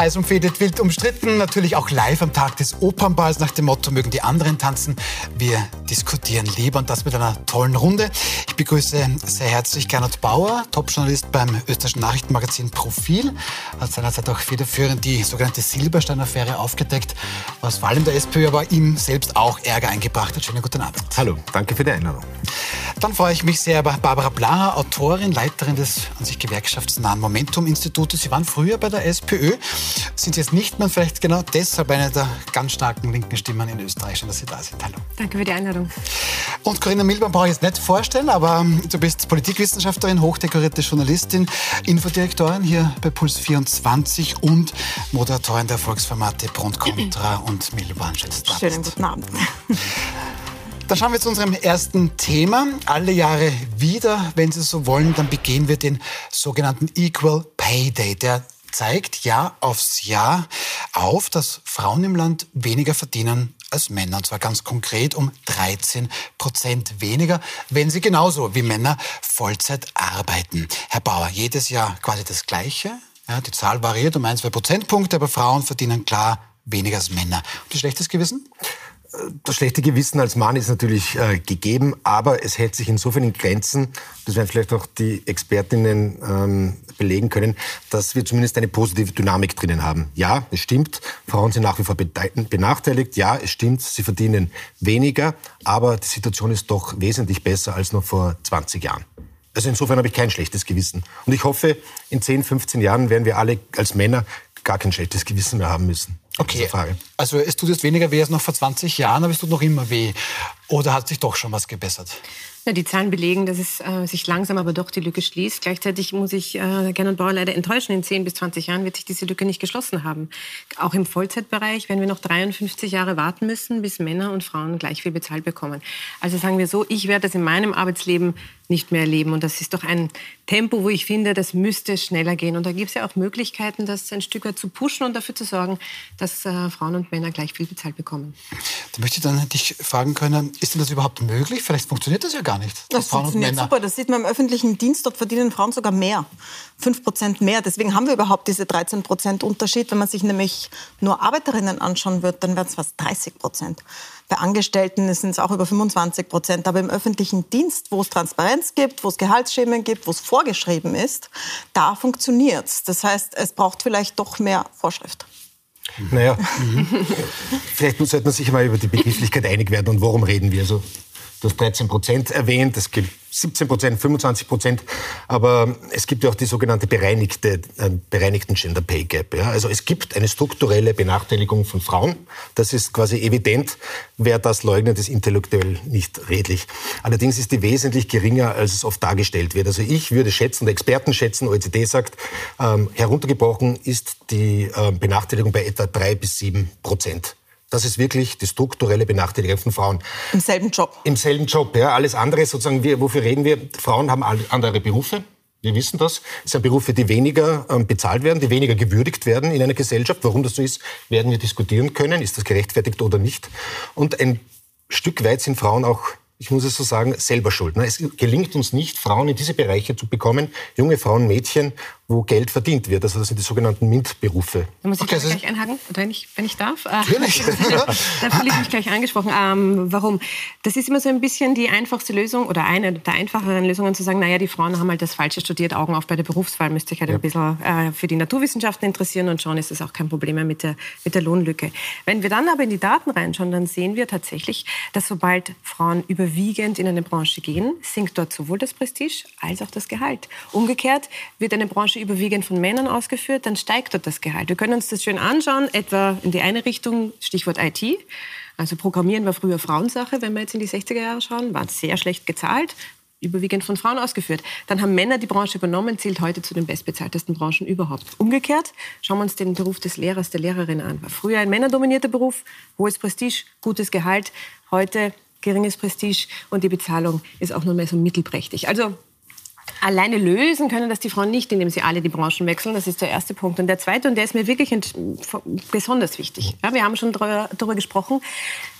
Heiß umfädet, wild umstritten, natürlich auch live am Tag des Opernballs nach dem Motto, mögen die anderen tanzen. Wir diskutieren lieber und das mit einer tollen Runde. Ich begrüße sehr herzlich Gernot Bauer, Topjournalist beim österreichischen Nachrichtenmagazin Profil. Hat seinerzeit auch federführend die sogenannte Silberstein-Affäre aufgedeckt, was vor allem der SPÖ, aber ihm selbst auch Ärger eingebracht hat. Schönen guten Abend. Hallo, danke für die Einladung. Dann freue ich mich sehr über Barbara Blaha, Autorin, Leiterin des an sich gewerkschaftsnahen Momentum-Institutes. Sie waren früher bei der SPÖ, sind jetzt nicht mehr vielleicht genau deshalb eine der ganz starken linken Stimmen in Österreich. Schön, dass Sie da sind. Hallo. Danke für die Einladung. Und Corinna Milborn brauche ich jetzt nicht vorstellen, aber ähm, du bist Politikwissenschaftlerin, hochdekorierte Journalistin, Infodirektorin hier bei Puls 24 und Moderatorin der Volksformate Pro Contra und Milborn. Schönen guten Abend. Dann schauen wir zu unserem ersten Thema. Alle Jahre wieder, wenn Sie so wollen, dann begehen wir den sogenannten Equal Pay Day. Der zeigt Jahr aufs Jahr auf, dass Frauen im Land weniger verdienen als Männer. Und zwar ganz konkret um 13 Prozent weniger, wenn sie genauso wie Männer Vollzeit arbeiten. Herr Bauer, jedes Jahr quasi das Gleiche. Ja, die Zahl variiert um ein, zwei Prozentpunkte, aber Frauen verdienen klar weniger als Männer. Und ein schlechtes Gewissen? Das schlechte Gewissen als Mann ist natürlich äh, gegeben, aber es hält sich insofern in Grenzen, das werden vielleicht auch die Expertinnen ähm, belegen können, dass wir zumindest eine positive Dynamik drinnen haben. Ja, es stimmt, Frauen sind nach wie vor benachteiligt. Ja, es stimmt, sie verdienen weniger, aber die Situation ist doch wesentlich besser als noch vor 20 Jahren. Also insofern habe ich kein schlechtes Gewissen. Und ich hoffe, in 10, 15 Jahren werden wir alle als Männer gar kein schlechtes Gewissen mehr haben müssen. Okay, also es tut jetzt weniger weh als noch vor 20 Jahren, aber es tut noch immer weh. Oder hat sich doch schon was gebessert? Ja, die Zahlen belegen, dass es äh, sich langsam aber doch die Lücke schließt. Gleichzeitig muss ich äh, Gernot Bauer leider enttäuschen. In 10 bis 20 Jahren wird sich diese Lücke nicht geschlossen haben. Auch im Vollzeitbereich werden wir noch 53 Jahre warten müssen, bis Männer und Frauen gleich viel bezahlt bekommen. Also sagen wir so, ich werde das in meinem Arbeitsleben nicht mehr erleben. Und das ist doch ein Tempo, wo ich finde, das müsste schneller gehen. Und da gibt es ja auch Möglichkeiten, das ein Stück weit zu pushen und dafür zu sorgen, dass äh, Frauen und Männer gleich viel bezahlt bekommen. Da möchte ich dann dich fragen können, ist denn das überhaupt möglich? Vielleicht funktioniert das ja gar nicht. Das funktioniert super. Das sieht man im öffentlichen Dienst. Dort verdienen Frauen sogar mehr. 5 Prozent mehr. Deswegen haben wir überhaupt diese 13 Prozent Unterschied. Wenn man sich nämlich nur Arbeiterinnen anschauen wird, dann wären es fast 30 Prozent. Bei Angestellten sind es auch über 25 Prozent. Aber im öffentlichen Dienst, wo es Transparenz gibt, wo es Gehaltsschemen gibt, wo es vorgeschrieben ist, da funktioniert es. Das heißt, es braucht vielleicht doch mehr Vorschrift. Naja, vielleicht sollte man sich mal über die Begrifflichkeit einig werden und worum reden wir. Also, du hast 13 Prozent erwähnt, es gibt 17 Prozent, 25 Prozent. Aber es gibt ja auch die sogenannte bereinigte, äh, bereinigten Gender Pay Gap. Ja? Also es gibt eine strukturelle Benachteiligung von Frauen. Das ist quasi evident. Wer das leugnet, ist intellektuell nicht redlich. Allerdings ist die wesentlich geringer, als es oft dargestellt wird. Also ich würde schätzen, und Experten schätzen, OECD sagt, ähm, heruntergebrochen ist die äh, Benachteiligung bei etwa drei bis sieben Prozent. Das ist wirklich die strukturelle Benachteiligung von Frauen. Im selben Job? Im selben Job, ja. Alles andere, sozusagen, wir, wofür reden wir? Frauen haben andere Berufe. Wir wissen das. Es sind Berufe, die weniger ähm, bezahlt werden, die weniger gewürdigt werden in einer Gesellschaft. Warum das so ist, werden wir diskutieren können. Ist das gerechtfertigt oder nicht? Und ein Stück weit sind Frauen auch ich muss es so sagen, selber schuld. Ne? Es gelingt uns nicht, Frauen in diese Bereiche zu bekommen, junge Frauen, Mädchen, wo Geld verdient wird. Also das sind die sogenannten MINT-Berufe. Da muss ich okay, gleich einhaken, wenn ich, wenn ich darf. Äh, Natürlich. da fühle ich mich gleich angesprochen. Ähm, warum? Das ist immer so ein bisschen die einfachste Lösung oder eine der einfacheren Lösungen zu sagen, naja, die Frauen haben halt das Falsche studiert, Augen auf bei der Berufswahl, müsste ich halt ja. ein bisschen äh, für die Naturwissenschaften interessieren und schon ist es auch kein Problem mehr mit der, mit der Lohnlücke. Wenn wir dann aber in die Daten reinschauen, dann sehen wir tatsächlich, dass sobald Frauen überwiegend in eine Branche gehen, sinkt dort sowohl das Prestige als auch das Gehalt. Umgekehrt wird eine Branche überwiegend von Männern ausgeführt, dann steigt dort das Gehalt. Wir können uns das schön anschauen, etwa in die eine Richtung, Stichwort IT. Also Programmieren war früher Frauensache, wenn wir jetzt in die 60er Jahre schauen, war sehr schlecht gezahlt, überwiegend von Frauen ausgeführt. Dann haben Männer die Branche übernommen, zählt heute zu den bestbezahltesten Branchen überhaupt. Umgekehrt schauen wir uns den Beruf des Lehrers, der Lehrerin an. War früher ein männerdominierter Beruf, hohes Prestige, gutes Gehalt, heute geringes Prestige und die Bezahlung ist auch nur mehr so mittelprächtig. Also Alleine lösen können das die Frauen nicht, indem sie alle die Branchen wechseln. Das ist der erste Punkt. Und der zweite, und der ist mir wirklich besonders wichtig. Ja, wir haben schon darüber gesprochen,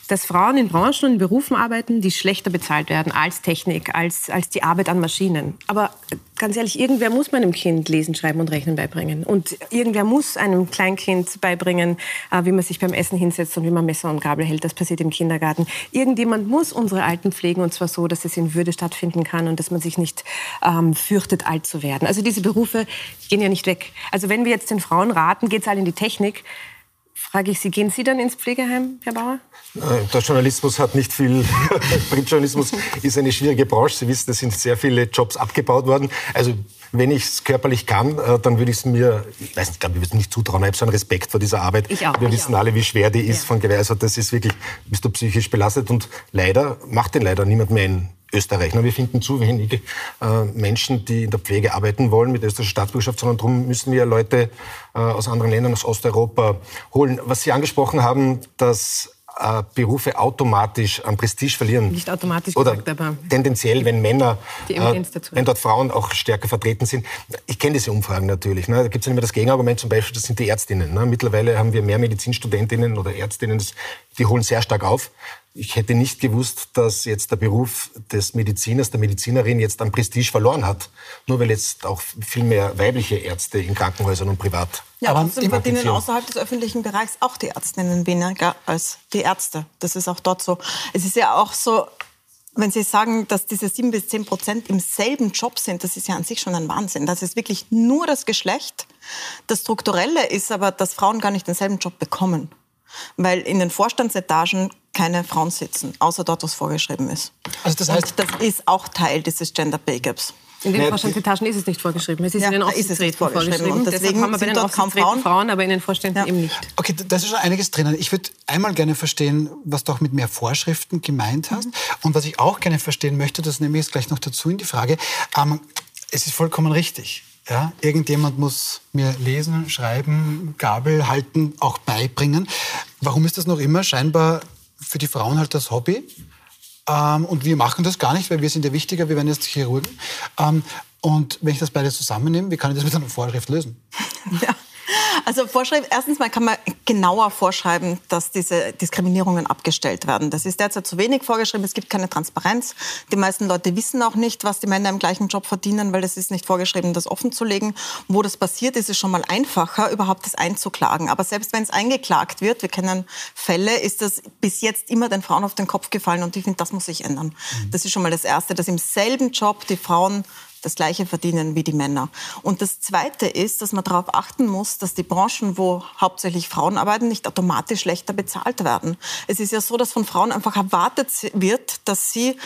dass Frauen in Branchen und in Berufen arbeiten, die schlechter bezahlt werden als Technik, als, als die Arbeit an Maschinen. Aber ganz ehrlich, irgendwer muss meinem Kind lesen, schreiben und rechnen beibringen. Und irgendwer muss einem Kleinkind beibringen, äh, wie man sich beim Essen hinsetzt und wie man Messer und Gabel hält. Das passiert im Kindergarten. Irgendjemand muss unsere Alten pflegen und zwar so, dass es in Würde stattfinden kann und dass man sich nicht ähm, fürchtet, alt zu werden. Also diese Berufe gehen ja nicht weg. Also wenn wir jetzt den Frauen raten, geht's alle in die Technik frage ich Sie, gehen Sie dann ins Pflegeheim, Herr Bauer? Der Journalismus hat nicht viel. Printjournalismus ist eine schwierige Branche. Sie wissen, es sind sehr viele Jobs abgebaut worden. Also wenn ich es körperlich kann, äh, dann würde ich es mir, ich weiß nicht, ich glaube, ich würde es nicht zutrauen. Ich habe so einen Respekt vor dieser Arbeit. Ich auch, Wir ich wissen auch. alle, wie schwer die ist Ja. von Gewehr. Also das ist wirklich, bist du psychisch belastet und leider macht den leider niemand mehr in Österreich. Na, Wir finden zu wenige äh, Menschen, die in der Pflege arbeiten wollen mit österreichischer Staatsbürgerschaft, sondern darum müssen wir Leute äh, aus anderen Ländern, aus Osteuropa holen. Was Sie angesprochen haben, dass äh, Berufe automatisch an Prestige verlieren. Nicht automatisch Oder gesagt, aber tendenziell, wenn Männer, dazu. wenn dort Frauen auch stärker vertreten sind. Ich kenne diese Umfragen natürlich. Ne? Da gibt es ja immer das Gegenargument, zum Beispiel, das sind die Ärztinnen. Ne? Mittlerweile haben wir mehr Medizinstudentinnen oder Ärztinnen, die holen sehr stark auf. Ich hätte nicht gewusst, dass jetzt der Beruf des Mediziners, der Medizinerin jetzt an Prestige verloren hat. Nur weil jetzt auch viel mehr weibliche Ärzte in Krankenhäusern und privat Ja, Aber trotzdem verdienen außerhalb des öffentlichen Bereichs auch die Ärztinnen weniger als die Ärzte. Das ist auch dort so. Es ist ja auch so, wenn Sie sagen, dass diese sieben bis zehn Prozent im selben Job sind, das ist ja an sich schon ein Wahnsinn. Das ist wirklich nur das Geschlecht. Das Strukturelle ist aber, dass Frauen gar nicht denselben Job bekommen. Weil in den Vorstandsetagen keine Frauen sitzen, außer dort, was vorgeschrieben ist. Also das heißt- Und das ist auch Teil dieses Gender Pay Gaps. in den Vorstandsetagen ist es nicht vorgeschrieben. Es ist Ja, in den Aufsichtsräten vorgeschrieben. vorgeschrieben. Und Deshalb deswegen haben wir bei sind den dort kaum Aufsichtsräten Frauen. Frauen, aber in den Vorständen Ja. eben nicht. Okay, da ist schon einiges drinnen. Ich würde einmal gerne verstehen, was du auch mit mehr Vorschriften gemeint hast. Und was ich auch gerne verstehen möchte, das nehme ich jetzt gleich noch dazu in die Frage. Ähm, es ist vollkommen richtig. Ja? Irgendjemand muss mir lesen, schreiben, Gabel halten, auch beibringen. Warum ist das noch immer scheinbar für die Frauen halt das Hobby? Ähm, und wir machen das gar nicht, weil wir sind ja wichtiger, wir werden jetzt Chirurgen. Ähm, und wenn ich das beide zusammennehme, wie kann ich das mit einer Vorschrift lösen? Ja. Also Vorschrift, erstens mal kann man genauer vorschreiben, dass diese Diskriminierungen abgestellt werden. Das ist derzeit zu wenig vorgeschrieben. Es gibt keine Transparenz. Die meisten Leute wissen auch nicht, was die Männer im gleichen Job verdienen, weil es ist nicht vorgeschrieben, das offen zu legen. Wo das passiert, ist es schon mal einfacher, überhaupt das einzuklagen. Aber selbst wenn es eingeklagt wird, wir kennen Fälle, ist das bis jetzt immer den Frauen auf den Kopf gefallen. Und ich finde, das muss sich ändern. Das ist schon mal das Erste, dass im selben Job die Frauen das Gleiche verdienen wie die Männer. Und das Zweite ist, dass man darauf achten muss, dass die Branchen, wo hauptsächlich Frauen arbeiten, nicht automatisch schlechter bezahlt werden. Es ist ja so, dass von Frauen einfach erwartet wird, dass sie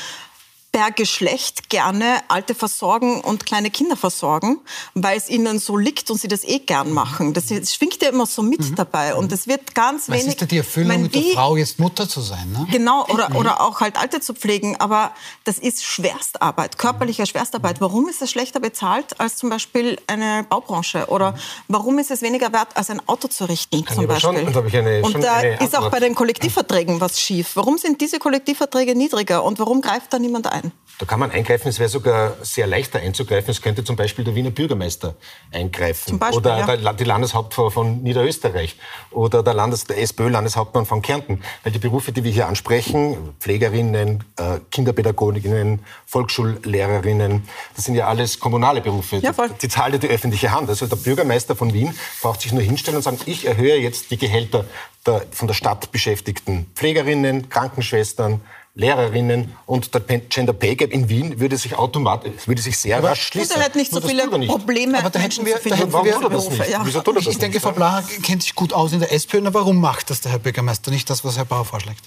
per Geschlecht gerne Alte versorgen und kleine Kinder versorgen, weil es ihnen so liegt und sie das eh gern machen. Das, schwingt ja immer so mit dabei und es wird ganz Was wenig... ist denn die Erfüllung mit der Frau, jetzt Mutter zu sein? Ne? Genau, oder, oder auch halt Alte zu pflegen. Aber das ist Schwerstarbeit, körperliche Schwerstarbeit. Warum ist es schlechter bezahlt als zum Beispiel eine Baubranche? Oder warum ist es weniger wert, als ein Auto zu richten, zum aber schon- Beispiel? da habe ich eine- Und da ist auch bei den Kollektivverträgen was schief. Warum sind diese Kollektivverträge niedriger und warum greift da niemand ein? Da kann man eingreifen, es wäre sogar sehr leichter einzugreifen. Es könnte zum Beispiel der Wiener Bürgermeister eingreifen. Zum Beispiel, oder ja. die Landeshauptfrau von Niederösterreich. Oder der, Landes-, der SPÖ-Landeshauptmann von Kärnten. Weil die Berufe, die wir hier ansprechen, Pflegerinnen, äh, Kinderpädagoginnen, Volksschullehrerinnen, das sind ja alles kommunale Berufe. Ja, voll. Die zahlt ja die öffentliche Hand. Also der Bürgermeister von Wien braucht sich nur hinstellen und sagen, ich erhöhe jetzt die Gehälter der von der Stadt beschäftigten Pflegerinnen, Krankenschwestern, Lehrerinnen und der Gender Pay Gap in Wien würde sich automatisch, würde sich sehr rasch Und schließen. hat nicht so Nur das viele. Probleme. Aber da hätten wir- da hätten Warum wir- tut das nicht? Ja. Wieso tut er das Ich denke, nicht? Frau Blacher kennt sich gut aus in der SPÖ. Na, warum macht das der Herr Bürgermeister nicht, das, was Herr Bauer vorschlägt?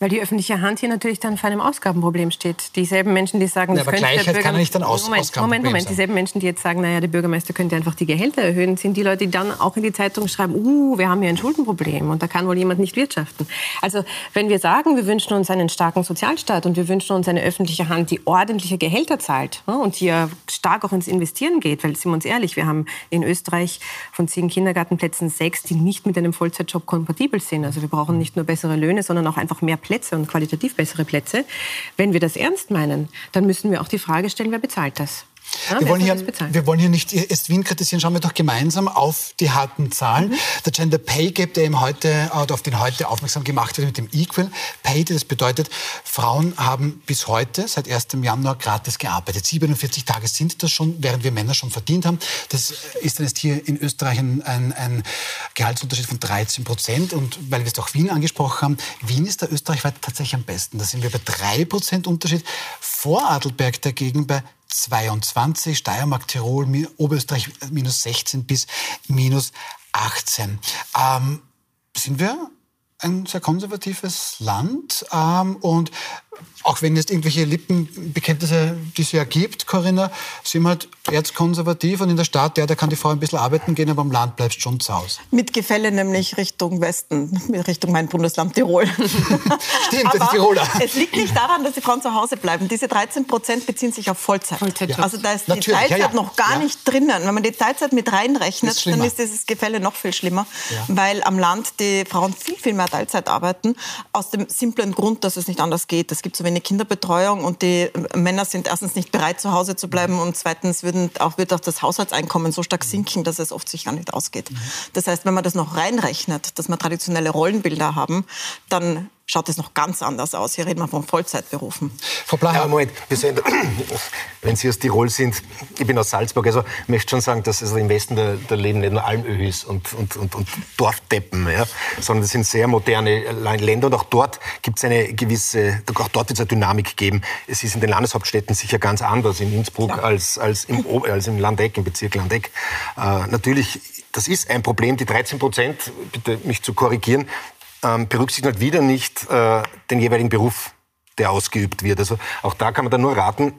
Weil die öffentliche Hand hier natürlich dann vor einem Ausgabenproblem steht. Dieselben Menschen, die sagen, Ja, aber der Gleichheit kann Bürger- ja nicht ein Aus- Moment, Ausgabenproblem Moment, Moment. sein. Dieselben Menschen, die jetzt sagen, naja, der Bürgermeister könnte einfach die Gehälter erhöhen, sind die Leute, die dann auch in die Zeitung schreiben, uh, wir haben hier ein Schuldenproblem und da kann wohl jemand nicht wirtschaften. Also wenn wir sagen, wir wünschen uns einen starken Sozialstaat und wir wünschen uns eine öffentliche Hand, die ordentliche Gehälter zahlt ja, und hier stark auch ins Investieren geht, weil sind wir uns ehrlich, wir haben in Österreich von zehn Kindergartenplätzen sechs, die nicht mit einem Vollzeitjob kompatibel sind. Also wir brauchen nicht nur bessere Löhne, sondern auch einfach mehr Plätze und qualitativ bessere Plätze. Wenn wir das ernst meinen, dann müssen wir auch die Frage stellen, wer bezahlt das? Ja, wir, wollen hier, wir wollen hier nicht erst Wien kritisieren, schauen wir doch gemeinsam auf die harten Zahlen. Mhm. Der Gender Pay Gap, der eben heute, äh, auf den heute aufmerksam gemacht wird mit dem Equal Pay, das bedeutet, Frauen haben bis heute, seit 1. Januar, gratis gearbeitet. 47 Tage sind das schon, während wir Männer schon verdient haben. Das ist dann jetzt hier in Österreich ein, ein, ein Gehaltsunterschied von 13 Prozent. Und weil wir es auch Wien angesprochen haben, Wien ist da österreichweit tatsächlich am besten. Da sind wir bei 3 Prozent Unterschied. Vor Adelberg dagegen bei 22, Steiermark, Tirol, Oberösterreich minus 16 bis minus 18. Ähm, sind wir ein sehr konservatives Land ähm, und auch wenn es irgendwelche Lippenbekenntnisse, die es ja gibt, Corinna, sind wir halt erzkonservativ und in der Stadt, ja, da kann die Frau ein bisschen arbeiten gehen, aber am Land bleibst schon zu Hause. Mit Gefälle nämlich Richtung Westen, Richtung mein Bundesland Tirol. Stimmt, Aber die Tiroler. es liegt nicht daran, dass die Frauen zu Hause bleiben. Diese 13 Prozent beziehen sich auf Vollzeit. Vollzeitjobs. Also da ist die Natürlich, ja, Teilzeit ja. noch gar Ja. nicht drinnen. Wenn man die Teilzeit mit reinrechnet, Ist dann ist dieses Gefälle noch viel schlimmer, Ja. weil am Land die Frauen viel, viel mehr Teilzeit arbeiten. Aus dem simplen Grund, dass es nicht anders geht. Es gibt so wenig Kinderbetreuung und die Männer sind erstens nicht bereit, zu Hause zu bleiben und zweitens würden auch, wird auch das Haushaltseinkommen so stark sinken, dass es oft sich gar nicht ausgeht. Das heißt, wenn man das noch reinrechnet, dass wir traditionelle Rollenbilder haben, dann schaut es noch ganz anders aus. Hier reden wir von Vollzeitberufen. Frau Blacher, Ja, Moment, wir sind, wenn Sie aus Tirol sind, ich bin aus Salzburg, also ich möchte schon sagen, dass also im Westen der, der Leben nicht nur Almöhis und, und, und, und Dorfdeppen, ja, sondern das sind sehr moderne Länder und auch dort gibt es eine gewisse, auch dort wird es eine Dynamik geben. Es ist in den Landeshauptstädten sicher ganz anders in Innsbruck als, als, im, als im Landeck, im Bezirk Landeck. Äh, natürlich, das ist ein Problem, die 13 Prozent, bitte mich zu korrigieren, ähm, berücksichtigt halt wieder nicht äh, den jeweiligen Beruf, der ausgeübt wird. Also auch da kann man dann nur raten,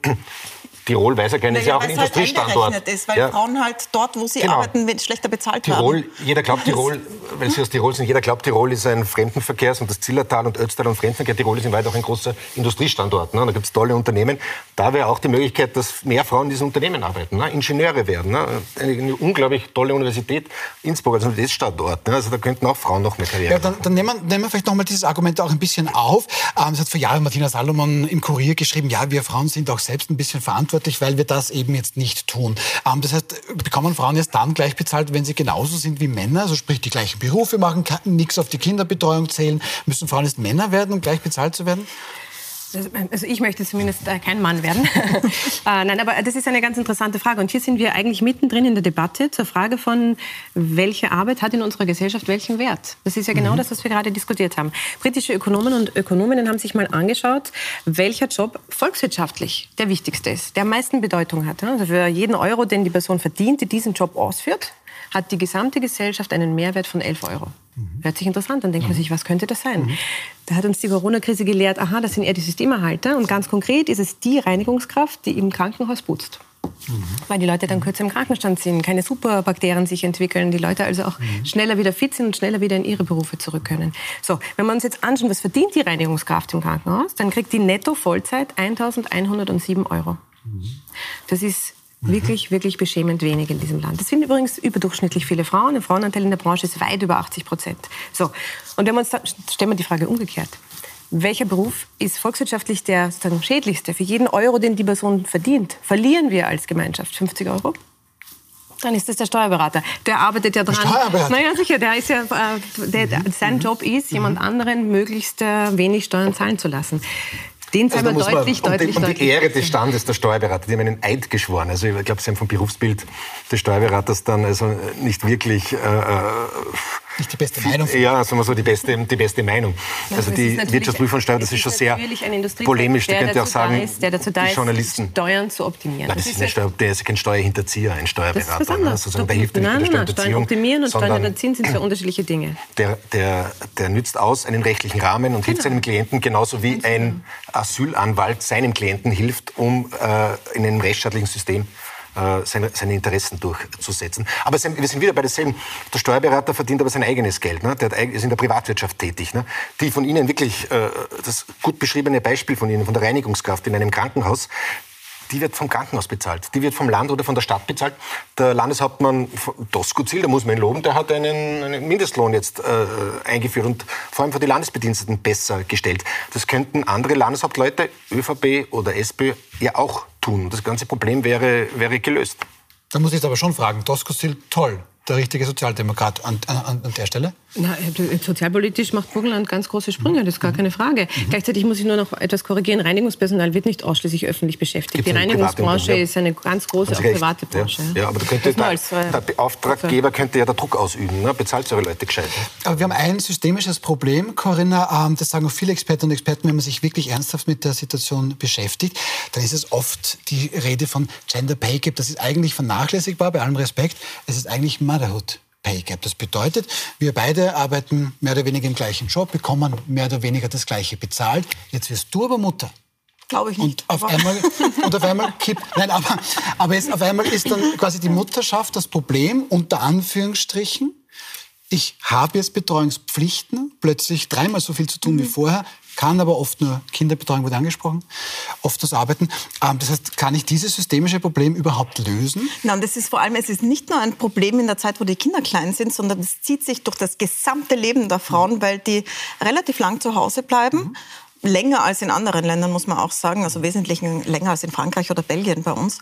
Tirol, weiß ja keiner, ist ja auch ein halt Industriestandort. ist, weil Ja. Frauen halt dort, wo sie Genau. arbeiten, wenn- schlechter bezahlt Tirol, werden. jeder glaubt Tirol, weil Sie aus Tirol sind, jeder glaubt Tirol ist ein Fremdenverkehrs- und das Zillertal und Ötztal und Fremdenverkehr. Tirol ist in Wahrheit auch ein großer Industriestandort. Ne? Da gibt es tolle Unternehmen. Da wäre auch die Möglichkeit, dass mehr Frauen in diesen Unternehmen arbeiten, ne? Ingenieure werden. Ne? Eine, eine unglaublich tolle Universität, Innsbruck als Universitätsstandort. Ne? Also da könnten auch Frauen noch mehr Karriere Ja, dann, dann nehmen, wir, nehmen wir vielleicht nochmal dieses Argument auch ein bisschen auf. Ähm, es hat vor Jahren Martina Salomon im Kurier geschrieben, ja, wir Frauen sind auch selbst ein bisschen verantwortlich, weil wir das eben jetzt nicht tun. Ähm, das heißt, bekommen Frauen erst dann gleich bezahlt, wenn sie genauso sind wie Männer, also sprich die gleichen Berufe machen, nichts auf die Kinderbetreuung zählen. Müssen Frauen erst Männer werden, um gleich bezahlt zu werden? Also ich möchte zumindest äh, kein Mann werden. äh, nein, aber das ist eine ganz interessante Frage. Und hier sind wir eigentlich mittendrin in der Debatte zur Frage von, welche Arbeit hat in unserer Gesellschaft welchen Wert? Das ist ja genau das, was wir gerade diskutiert haben. Britische Ökonomen und Ökonominnen haben sich mal angeschaut, welcher Job volkswirtschaftlich der wichtigste ist, der am meisten Bedeutung hat. Also für jeden Euro, den die Person verdient, die diesen Job ausführt, hat die gesamte Gesellschaft einen Mehrwert von 11 Euro. Hört sich interessant an, denkt man sich, was könnte das sein? Da hat uns die Corona-Krise gelehrt, aha, das sind eher die Systemerhalter und ganz konkret ist es die Reinigungskraft, die im Krankenhaus putzt. Weil die Leute dann kürzer im Krankenstand sind, keine Superbakterien sich entwickeln, die Leute also auch schneller wieder fit sind und schneller wieder in ihre Berufe zurück können. So, wenn wir uns jetzt anschauen, was verdient die Reinigungskraft im Krankenhaus, dann kriegt die netto Vollzeit 1107 Euro. Das ist wirklich, wirklich beschämend wenig in diesem Land. Das sind übrigens überdurchschnittlich viele Frauen. Der Frauenanteil in der Branche ist weit über 80 Prozent. So. Und wenn wir uns da, stellen wir die Frage umgekehrt. Welcher Beruf ist volkswirtschaftlich der sozusagen schädlichste? Für jeden Euro, den die Person verdient, verlieren wir als Gemeinschaft 50 Euro? Dann ist das der Steuerberater. Der arbeitet ja dran. Steuerberater? Naja, sicher. Der ist ja, äh, der, der, sein Job ist, jemand anderen möglichst äh, wenig Steuern zahlen zu lassen. Den Also wir muss man deutlich, um, deutlich, die, um die deutlich. Ehre des Standes der Steuerberater, die haben einen Eid geschworen. Also ich glaube, sie haben vom Berufsbild des Steuerberaters dann also nicht wirklich äh, äh, Nicht die beste Meinung. Ja, sagen wir so, die beste, die beste Meinung. Ja, also die ist Wirtschaftsprüfungssteuer, das ist schon sehr polemisch. Da der könnte auch sagen, ist, der dazu da die ist, Journalisten. Steuern zu optimieren. Nein, das ist eine Steuer, der ist kein Steuerhinterzieher, ein das ist Steuerberater. was ne? anderes. Sozusagen, der hilft nicht nein, der nein, nein, Steuern Steuerhinterziehung, optimieren und Steuern hinterziehen sind zwei unterschiedliche Dinge. der, der, der nützt aus einen rechtlichen Rahmen und hilft Genau. seinem Klienten genauso wie ein Asylanwalt seinem Klienten hilft, um äh, in einem rechtsstaatlichen System seine, seine Interessen durchzusetzen. Aber wir sind wieder bei derselben. Der Steuerberater verdient aber sein eigenes Geld. Ne? Der ist in der Privatwirtschaft tätig. Ne? Die von Ihnen wirklich, äh, das gut beschriebene Beispiel von Ihnen, von der Reinigungskraft in einem Krankenhaus, die wird vom Krankenhaus bezahlt. Die wird vom Land oder von der Stadt bezahlt. Der Landeshauptmann Doskozil, da muss man ihn loben, der hat einen, einen Mindestlohn jetzt äh, eingeführt und vor allem für die Landesbediensteten besser gestellt. Das könnten andere Landeshauptleute, ÖVP oder SPÖ, ja auch tun. Das ganze Problem wäre, wäre gelöst. Da muss ich jetzt aber schon fragen, Doskozil, toll, der richtige Sozialdemokrat an, an, an der Stelle? Na, äh, sozialpolitisch macht Burgenland ganz große Sprünge, das ist gar keine Frage. Mhm. Gleichzeitig muss ich nur noch etwas korrigieren. Reinigungspersonal wird nicht ausschließlich öffentlich beschäftigt. Gibt Die Reinigungsbranche ja. ist eine ganz große auch private Branche. Ja, ja aber da könnte der, als, äh, der Auftraggeber könnte ja der Druck ausüben. Ne? Bezahlt eure Leute gescheit. Aber wir haben ein systemisches Problem, Corinna. Ähm, das sagen auch viele Experten und Experten, wenn man sich wirklich ernsthaft mit der Situation beschäftigt, dann ist es oft die Rede von Gender Pay Gap. Das ist eigentlich vernachlässigbar, bei allem Respekt. Es ist eigentlich Motherhood. Pay Gap. Das bedeutet, wir beide arbeiten mehr oder weniger im gleichen Job, bekommen mehr oder weniger das Gleiche bezahlt. Jetzt wirst du aber Mutter. Glaube ich nicht. Und auf einmal, und auf einmal kippt, nein, aber, aber jetzt auf einmal ist dann quasi die Mutterschaft das Problem, unter Anführungsstrichen. Ich habe jetzt Betreuungspflichten, plötzlich dreimal so viel zu tun mhm. wie vorher kann aber oft nur Kinderbetreuung wurde angesprochen, oft das Arbeiten. Ähm, das heißt, kann ich dieses systemische Problem überhaupt lösen? Nein, das ist vor allem, es ist nicht nur ein Problem in der Zeit, wo die Kinder klein sind, sondern es zieht sich durch das gesamte Leben der Frauen, weil die relativ lang zu Hause bleiben. Mhm länger als in anderen Ländern, muss man auch sagen, also wesentlich länger als in Frankreich oder Belgien bei uns,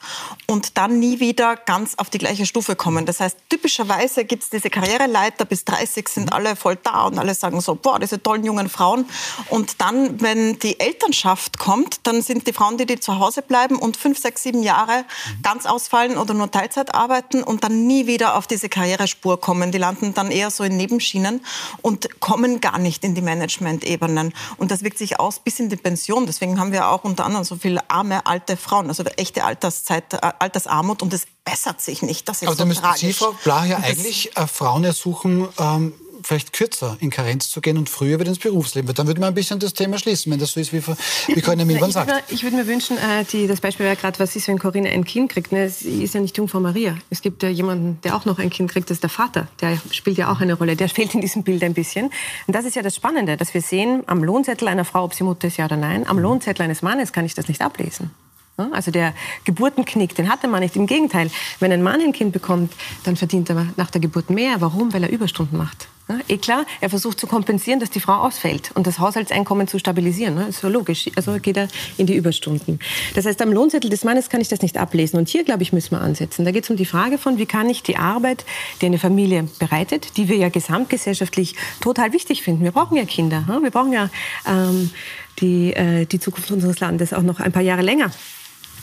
und dann nie wieder ganz auf die gleiche Stufe kommen. Das heißt, typischerweise gibt es diese Karriereleiter, bis 30 sind alle voll da und alle sagen so, boah, diese tollen jungen Frauen. Und dann, wenn die Elternschaft kommt, dann sind die Frauen, die, die zu Hause bleiben und fünf, sechs, sieben Jahre ganz ausfallen oder nur Teilzeit arbeiten und dann nie wieder auf diese Karrierespur kommen. Die landen dann eher so in Nebenschienen und kommen gar nicht in die Management-Ebenen. Und das wirkt sich aus aus bis in die Pension. Deswegen haben wir auch unter anderem so viele arme alte Frauen, also echte Alterszeit, äh, Altersarmut und es bessert sich nicht. Das ist Aber so da müssten Sie, Frau Blach, ja eigentlich äh, Frauen ersuchen, ähm, vielleicht kürzer in Karenz zu gehen und früher wieder ins Berufsleben. Dann würde man ein bisschen das Thema schließen, wenn das so ist, wie, wie Corinna Milborn sagt. Ich würde mir wünschen, äh, die, das Beispiel wäre gerade, was ist, wenn Corinna ein Kind kriegt. Ne? Sie ist ja nicht Jungfrau Maria. Es gibt ja jemanden, der auch noch ein Kind kriegt, das ist der Vater. Der spielt ja auch eine Rolle. Der fehlt in diesem Bild ein bisschen. Und das ist ja das Spannende, dass wir sehen, am Lohnzettel einer Frau, ob sie Mutter ist, ja oder nein, am Lohnzettel eines Mannes kann ich das nicht ablesen. Also der Geburtenknick, den hatte man nicht. Im Gegenteil, wenn ein Mann ein Kind bekommt, dann verdient er nach der Geburt mehr. Warum? Weil er Überstunden macht. Ja, eh klar, er versucht zu kompensieren, dass die Frau ausfällt und das Haushaltseinkommen zu stabilisieren. Das ist so logisch. Also geht er in die Überstunden. Das heißt, am Lohnzettel des Mannes kann ich das nicht ablesen. Und hier, glaube ich, müssen wir ansetzen. Da geht es um die Frage von, wie kann ich die Arbeit, die eine Familie bereitet, die wir ja gesamtgesellschaftlich total wichtig finden. Wir brauchen ja Kinder. Wir brauchen ja ähm, die, äh, die Zukunft unseres Landes auch noch ein paar Jahre länger.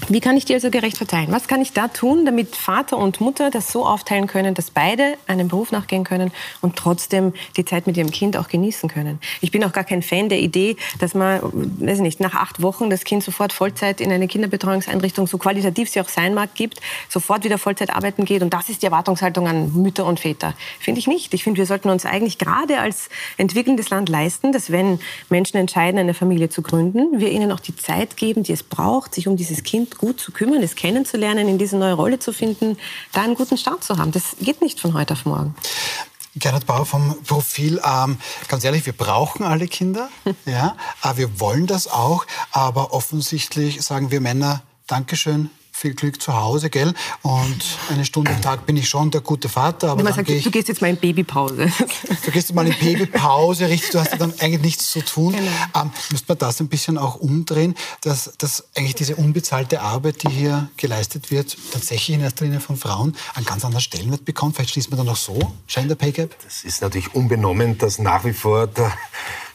Wie kann ich die also gerecht verteilen? Was kann ich da tun, damit Vater und Mutter das so aufteilen können, dass beide einem Beruf nachgehen können und trotzdem die Zeit mit ihrem Kind auch genießen können? Ich bin auch gar kein Fan der Idee, dass man, weiß ich nicht, nach acht Wochen das Kind sofort Vollzeit in eine Kinderbetreuungseinrichtung, so qualitativ sie auch sein mag, gibt, sofort wieder Vollzeit arbeiten geht. Und das ist die Erwartungshaltung an Mütter und Väter. Finde ich nicht. Ich finde, wir sollten uns eigentlich gerade als entwickelndes Land leisten, dass wenn Menschen entscheiden, eine Familie zu gründen, wir ihnen auch die Zeit geben, die es braucht, sich um dieses Kind gut zu kümmern, es kennenzulernen, in diese neue Rolle zu finden, da einen guten Start zu haben. Das geht nicht von heute auf morgen. Gerhard Bauer vom Profil. Ähm, ganz ehrlich, wir brauchen alle Kinder. ja, aber wir wollen das auch. Aber offensichtlich sagen wir Männer, Dankeschön, viel Glück zu Hause, gell? Und eine Stunde am Tag bin ich schon der gute Vater. Aber sagt, ich, du gehst jetzt mal in Babypause. Du gehst mal in Babypause, richtig, du hast ja dann eigentlich nichts zu tun. Genau. Ähm, müsste man das ein bisschen auch umdrehen, dass, dass eigentlich diese unbezahlte Arbeit, die hier geleistet wird, tatsächlich in erster Linie von Frauen einen ganz anderen Stellenwert bekommt? Vielleicht schließt man dann noch so, Gender Pay Gap? Das ist natürlich unbenommen, dass nach wie vor der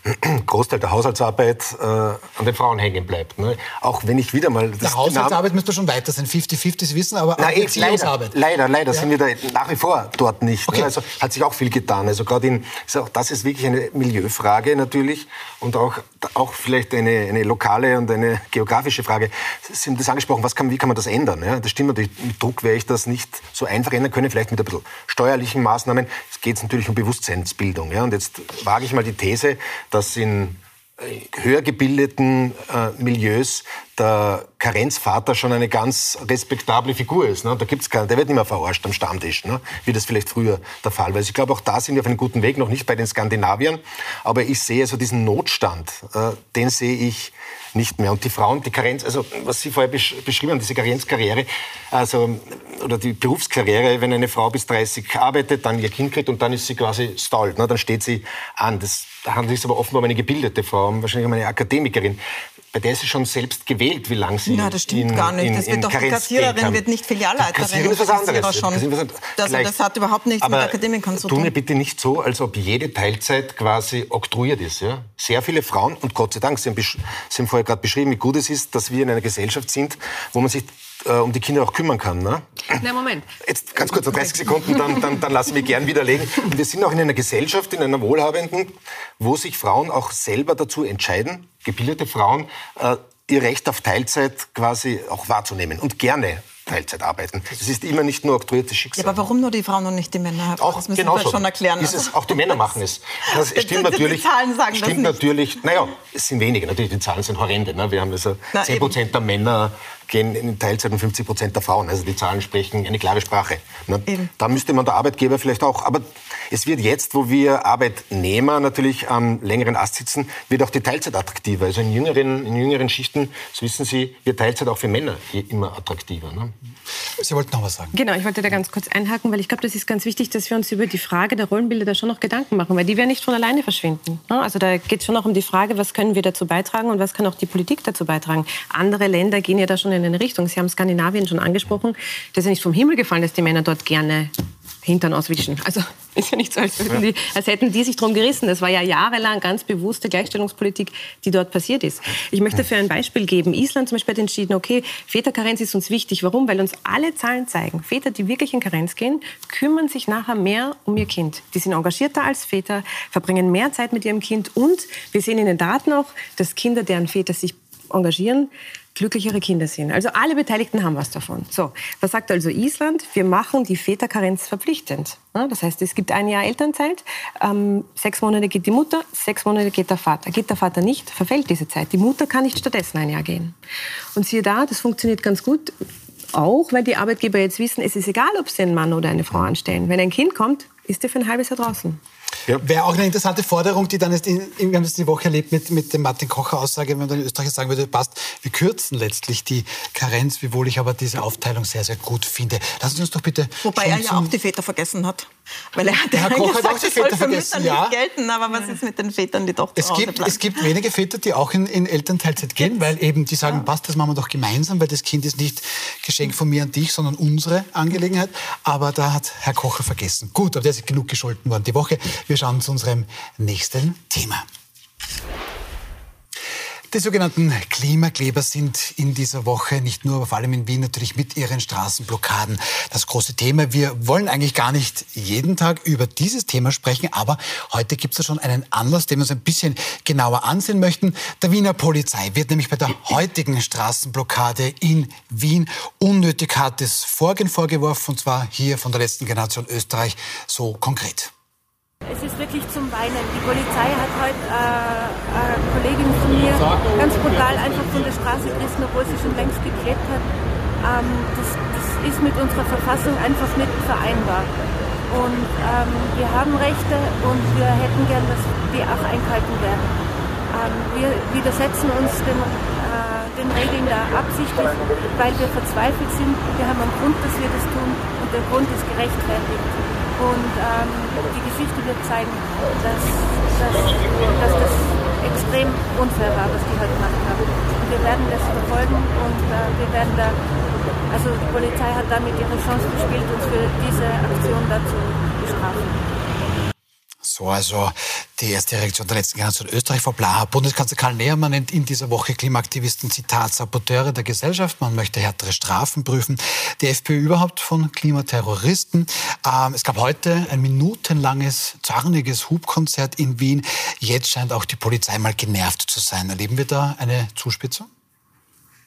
Großteil der Haushaltsarbeit äh, an den Frauen hängen bleibt. Ne? Auch wenn ich wieder mal... Das Haushaltsarbeit müsste schon weiter sein, 50-50, Sie wissen, aber Na, auch leider, leider, leider ja. sind wir da nach wie vor dort nicht. Ne? Okay. Ne? Also hat sich auch viel getan. Also gerade in, also das ist wirklich eine Milieufrage natürlich und auch, auch vielleicht eine, eine lokale und eine geografische Frage. Sie haben das angesprochen, was kann, wie kann man das ändern? Ja? Das stimmt natürlich, mit Druck werde ich das nicht so einfach ändern können, vielleicht mit ein bisschen steuerlichen Maßnahmen. Es geht natürlich um Bewusstseinsbildung. Ja? Und jetzt wage ich mal die These, dass in äh, höher gebildeten äh, Milieus der Karenzvater schon eine ganz respektable Figur ist. Ne? Da gibt's keinen, der wird nicht mehr verarscht am Stammtisch, ne? wie das vielleicht früher der Fall war. Also ich glaube, auch da sind wir auf einem guten Weg, noch nicht bei den Skandinaviern, aber ich sehe so diesen Notstand, äh, den sehe ich nicht mehr. Und die Frauen, die Karenz, also was Sie vorher besch beschrieben haben, diese Karenzkarriere, also, oder die Berufskarriere, wenn eine Frau bis 30 arbeitet, dann ihr Kind kriegt und dann ist sie quasi stalled, ne? dann steht sie an. Das handelt sich aber offenbar um eine gebildete Frau, wahrscheinlich um eine Akademikerin bei der ist sie schon selbst gewählt, wie lange sie Na, das stimmt in, gar nicht. In, das wird doch die Kassiererin wird nicht Filialleiterin. Kassiererin ist was anderes. Das, das, das, hat überhaupt nichts mit Akademikern zu tu tun. mir bitte nicht so, als ob jede Teilzeit quasi oktroyiert ist. Ja? Sehr viele Frauen, und Gott sei Dank, Sie haben, Sie haben vorher gerade beschrieben, wie gut es ist, dass wir in einer Gesellschaft sind, wo man sich äh, um die Kinder auch kümmern kann. Ne? Na, Moment. Jetzt ganz kurz, noch 30 Sekunden, dann, dann, dann lassen wir gern widerlegen. Und wir sind auch in einer Gesellschaft, in einer wohlhabenden, wo sich Frauen auch selber dazu entscheiden, gebildete Frauen, äh, ihr Recht auf Teilzeit quasi auch wahrzunehmen und gerne Teilzeit arbeiten. Es ist immer nicht nur oktroyiertes Schicksal. Ja, aber warum nur die Frauen und nicht die Männer? Auch das müssen genauso. wir schon erklären. Ist es, auch die Männer machen es. Das Die- stimmt die natürlich. Zahlen sagen das stimmt nicht. natürlich. Naja, es sind wenige. Natürlich, die Zahlen sind horrende. Ne? Wir haben also Na, 10 Prozent der Männer gehen in Teilzeit und 50 Prozent der Frauen. Also die Zahlen sprechen eine klare Sprache. Ne? Da müsste man der Arbeitgeber vielleicht auch. Aber es wird jetzt, wo wir Arbeitnehmer natürlich am längeren Ast sitzen, wird auch die Teilzeit attraktiver. Also in jüngeren, in jüngeren Schichten, das wissen Sie, wird Teilzeit auch für Männer immer attraktiver. Ne? Sie wollten noch was sagen. Genau, ich wollte da ganz kurz einhaken, weil ich glaube, das ist ganz wichtig, dass wir uns über die Frage der Rollenbilder da schon noch Gedanken machen, weil die werden nicht von alleine verschwinden. ne? Also da geht es schon noch um die Frage, was können wir dazu beitragen und was kann auch die Politik dazu beitragen. Andere Länder gehen ja da schon in eine Richtung. Sie haben Skandinavien schon angesprochen. Das ist ja nicht vom Himmel gefallen, dass die Männer dort gerne Hintern auswischen. Also ist ja nicht so, als, würden die, als hätten die sich drum gerissen. Das war ja jahrelang ganz bewusste Gleichstellungspolitik, die dort passiert ist. Ich möchte dafür ein Beispiel geben. Island zum Beispiel hat entschieden, okay, Väterkarenz ist uns wichtig. Warum? Weil uns alle Zahlen zeigen, Väter, die wirklich in Karenz gehen, kümmern sich nachher mehr um ihr Kind. Die sind engagierter als Väter, verbringen mehr Zeit mit ihrem Kind und wir sehen in den Daten auch, dass Kinder, deren Väter sich engagieren, glücklichere Kinder sind. Also alle Beteiligten haben was davon. So, was sagt also Island? Wir machen die Väterkarenz verpflichtend. Das heißt, es gibt ein Jahr Elternzeit, ähm, sechs Monate geht die Mutter, sechs Monate geht der Vater. Geht der Vater nicht, verfällt diese Zeit. Die Mutter kann nicht stattdessen ein Jahr gehen. Und siehe da, das funktioniert ganz gut. Auch weil die Arbeitgeber jetzt wissen, es ist egal, ob sie einen Mann oder eine Frau anstellen. Wenn ein Kind kommt, ist er für ein halbes Jahr draußen. Wäre auch eine interessante Forderung, die dann jetzt in, wir haben das die Woche erlebt mit, mit dem Martin Kocher Aussage, wenn man dann in Österreich sagen würde, passt, wir kürzen letztlich die Karenz, wiewohl ich aber diese Aufteilung sehr, sehr gut finde. Lassen Sie uns doch bitte. Wobei er ja auch die Väter vergessen hat. Weil er hat Der Herr ja Koch hat gesagt, auch die es soll Väter für vergessen, Mütter ja. nicht gelten, aber was ist mit den Vätern, die doch Es gibt, es gibt wenige Väter, die auch in, in Elternteilzeit gehen, weil eben die sagen, passt, das machen wir doch gemeinsam, weil das Kind ist nicht Geschenk von mir an dich, sondern unsere Angelegenheit. Aber da hat Herr Kocher vergessen. Gut, aber der ist genug gescholten worden die Woche. Wir schauen zu unserem nächsten Thema. Die sogenannten Klimakleber sind in dieser Woche nicht nur, aber vor allem in Wien natürlich mit ihren Straßenblockaden das große Thema. Wir wollen eigentlich gar nicht jeden Tag über dieses Thema sprechen, aber heute gibt es da schon einen Anlass, den wir uns ein bisschen genauer ansehen möchten. Der Wiener Polizei wird nämlich bei der heutigen Straßenblockade in Wien unnötig hartes Vorgehen vorgeworfen, und zwar hier von der letzten Generation Österreich so konkret. Es ist wirklich zum Weinen. Die Polizei hat heute äh, eine Kollegin von mir ganz brutal einfach von der Straße gerissen, obwohl sie schon längst geklebt hat. Ähm, das, das ist mit unserer Verfassung einfach nicht vereinbar. Und ähm, wir haben Rechte und wir hätten gern, dass die auch eingehalten werden. Ähm, wir widersetzen uns den, äh, den Regeln da absichtlich, weil wir verzweifelt sind. Wir haben einen Grund, dass wir das tun und der Grund ist gerechtfertigt. Und ähm, die Geschichte wird zeigen, dass, dass, dass das extrem unfair war, was die heute gemacht haben. Und wir werden das verfolgen und äh, wir werden da, also die Polizei hat damit ihre Chance gespielt, uns für diese Aktion dazu bestrafen. So, also die erste Reaktion der letzten Generation Österreich vor Blaha. Bundeskanzler Karl Nehammer nennt in dieser Woche Klimaaktivisten, Zitat, Saboteure der Gesellschaft. Man möchte härtere Strafen prüfen. Die FPÖ überhaupt von Klimaterroristen. Ähm, es gab heute ein minutenlanges, zorniges Hubkonzert in Wien. Jetzt scheint auch die Polizei mal genervt zu sein. Erleben wir da eine Zuspitzung?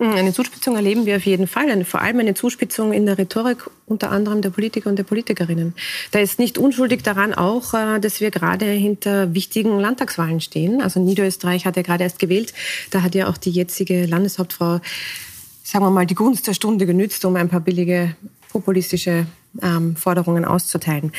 Eine Zuspitzung erleben wir auf jeden Fall, vor allem eine Zuspitzung in der Rhetorik unter anderem der Politiker und der Politikerinnen. Da ist nicht unschuldig daran auch, äh, dass wir gerade hinter wichtigen Landtagswahlen stehen. Also Niederösterreich hat ja gerade erst gewählt. Da hat ja auch die jetzige Landeshauptfrau, sagen wir mal, die Gunst der Stunde genützt, um ein paar billige populistische ähm, Forderungen auszuteilen.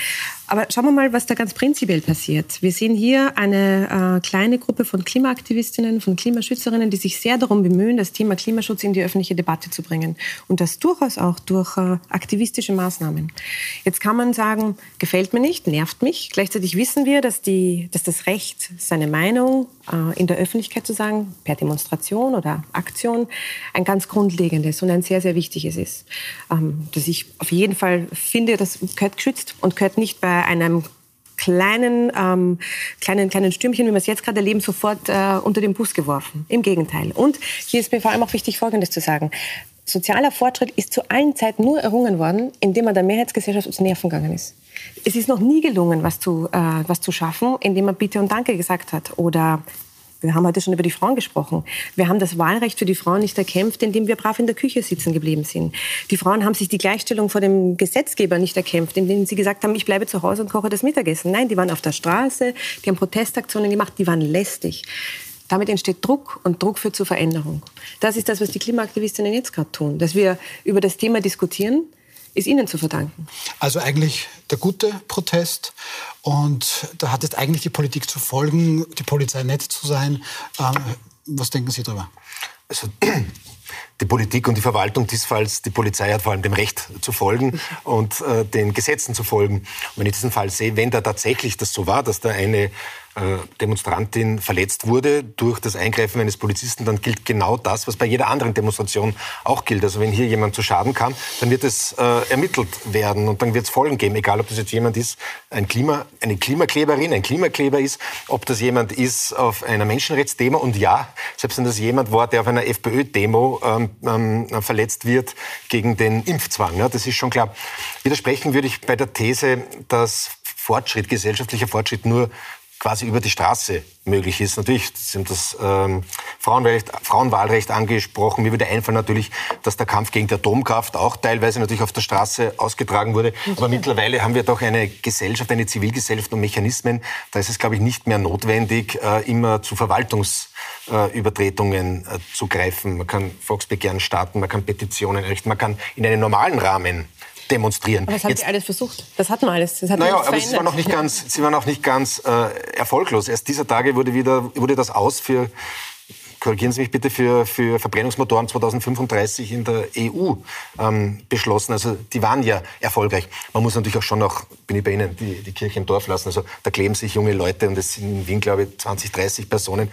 Aber schauen wir mal, was da ganz prinzipiell passiert. Wir sehen hier eine äh, kleine Gruppe von Klimaaktivistinnen, von Klimaschützerinnen, die sich sehr darum bemühen, das Thema Klimaschutz in die öffentliche Debatte zu bringen. Und das durchaus auch durch äh, aktivistische Maßnahmen. Jetzt kann man sagen, gefällt mir nicht, nervt mich. Gleichzeitig wissen wir, dass, die, dass das Recht, seine Meinung in der Öffentlichkeit zu sagen, per Demonstration oder Aktion, ein ganz grundlegendes und ein sehr, sehr wichtiges ist. Ähm, dass ich auf jeden Fall finde, das gehört geschützt und gehört nicht bei einem kleinen, ähm, kleinen, kleinen Stürmchen, wie wir es jetzt gerade erleben, sofort äh, unter den Bus geworfen. Im Gegenteil. Und hier ist mir vor allem auch wichtig, Folgendes zu sagen. Sozialer Fortschritt ist zu allen Zeiten nur errungen worden, indem man der Mehrheitsgesellschaft aus Nerven gegangen ist. Es ist noch nie gelungen, was zu, äh, was zu schaffen, indem man Bitte und Danke gesagt hat oder wir haben heute schon über die Frauen gesprochen. Wir haben das Wahlrecht für die Frauen nicht erkämpft, indem wir brav in der Küche sitzen geblieben sind. Die Frauen haben sich die Gleichstellung vor dem Gesetzgeber nicht erkämpft, indem sie gesagt haben, ich bleibe zu Hause und koche das Mittagessen. Nein, die waren auf der Straße, die haben Protestaktionen gemacht, die waren lästig. Damit entsteht Druck und Druck führt zur Veränderung. Das ist das, was die Klimaaktivistinnen jetzt gerade tun, dass wir über das Thema diskutieren, ist Ihnen zu verdanken. Also eigentlich der gute Protest und da hat jetzt eigentlich die Politik zu folgen, die Polizei nett zu sein. Ähm, was denken Sie darüber? Also, die Politik und die Verwaltung dieses Falls, die Polizei hat vor allem dem Recht zu folgen und äh, den Gesetzen zu folgen. Und wenn ich diesen Fall sehe, wenn da tatsächlich das so war, dass da eine Demonstrantin verletzt wurde durch das Eingreifen eines Polizisten, dann gilt genau das, was bei jeder anderen Demonstration auch gilt. Also wenn hier jemand zu Schaden kam, dann wird es äh, ermittelt werden und dann wird es Folgen geben, egal ob das jetzt jemand ist, ein Klima, eine Klimakleberin, ein Klimakleber ist, ob das jemand ist auf einer Menschenrechtsdemo und ja, selbst wenn das jemand war, der auf einer FPÖ-Demo ähm, ähm, verletzt wird gegen den Impfzwang, ja, das ist schon klar. Widersprechen würde ich bei der These, dass Fortschritt, gesellschaftlicher Fortschritt nur quasi über die Straße möglich ist. Natürlich sind das ähm, Frauenwahlrecht, Frauenwahlrecht angesprochen. Mir würde einfallen natürlich, dass der Kampf gegen die Atomkraft auch teilweise natürlich auf der Straße ausgetragen wurde. Aber mittlerweile haben wir doch eine Gesellschaft, eine Zivilgesellschaft und Mechanismen. Da ist es, glaube ich, nicht mehr notwendig, äh, immer zu Verwaltungsübertretungen äh, zu greifen. Man kann Volksbegehren starten, man kann Petitionen errichten, man kann in einem normalen Rahmen demonstrieren. Aber das haben Jetzt, Sie alles versucht. Das hatten wir alles. Das hat naja, aber sie waren noch nicht ganz, sie waren auch nicht ganz äh, erfolglos. Erst dieser Tage wurde, wieder, wurde das aus für korrigieren Sie mich bitte, für, für Verbrennungsmotoren 2035 in der EU ähm, beschlossen. Also die waren ja erfolgreich. Man muss natürlich auch schon noch, bin ich bei Ihnen, die, die Kirche im Dorf lassen. Also da kleben sich junge Leute und es sind in Wien, glaube ich, 20, 30 Personen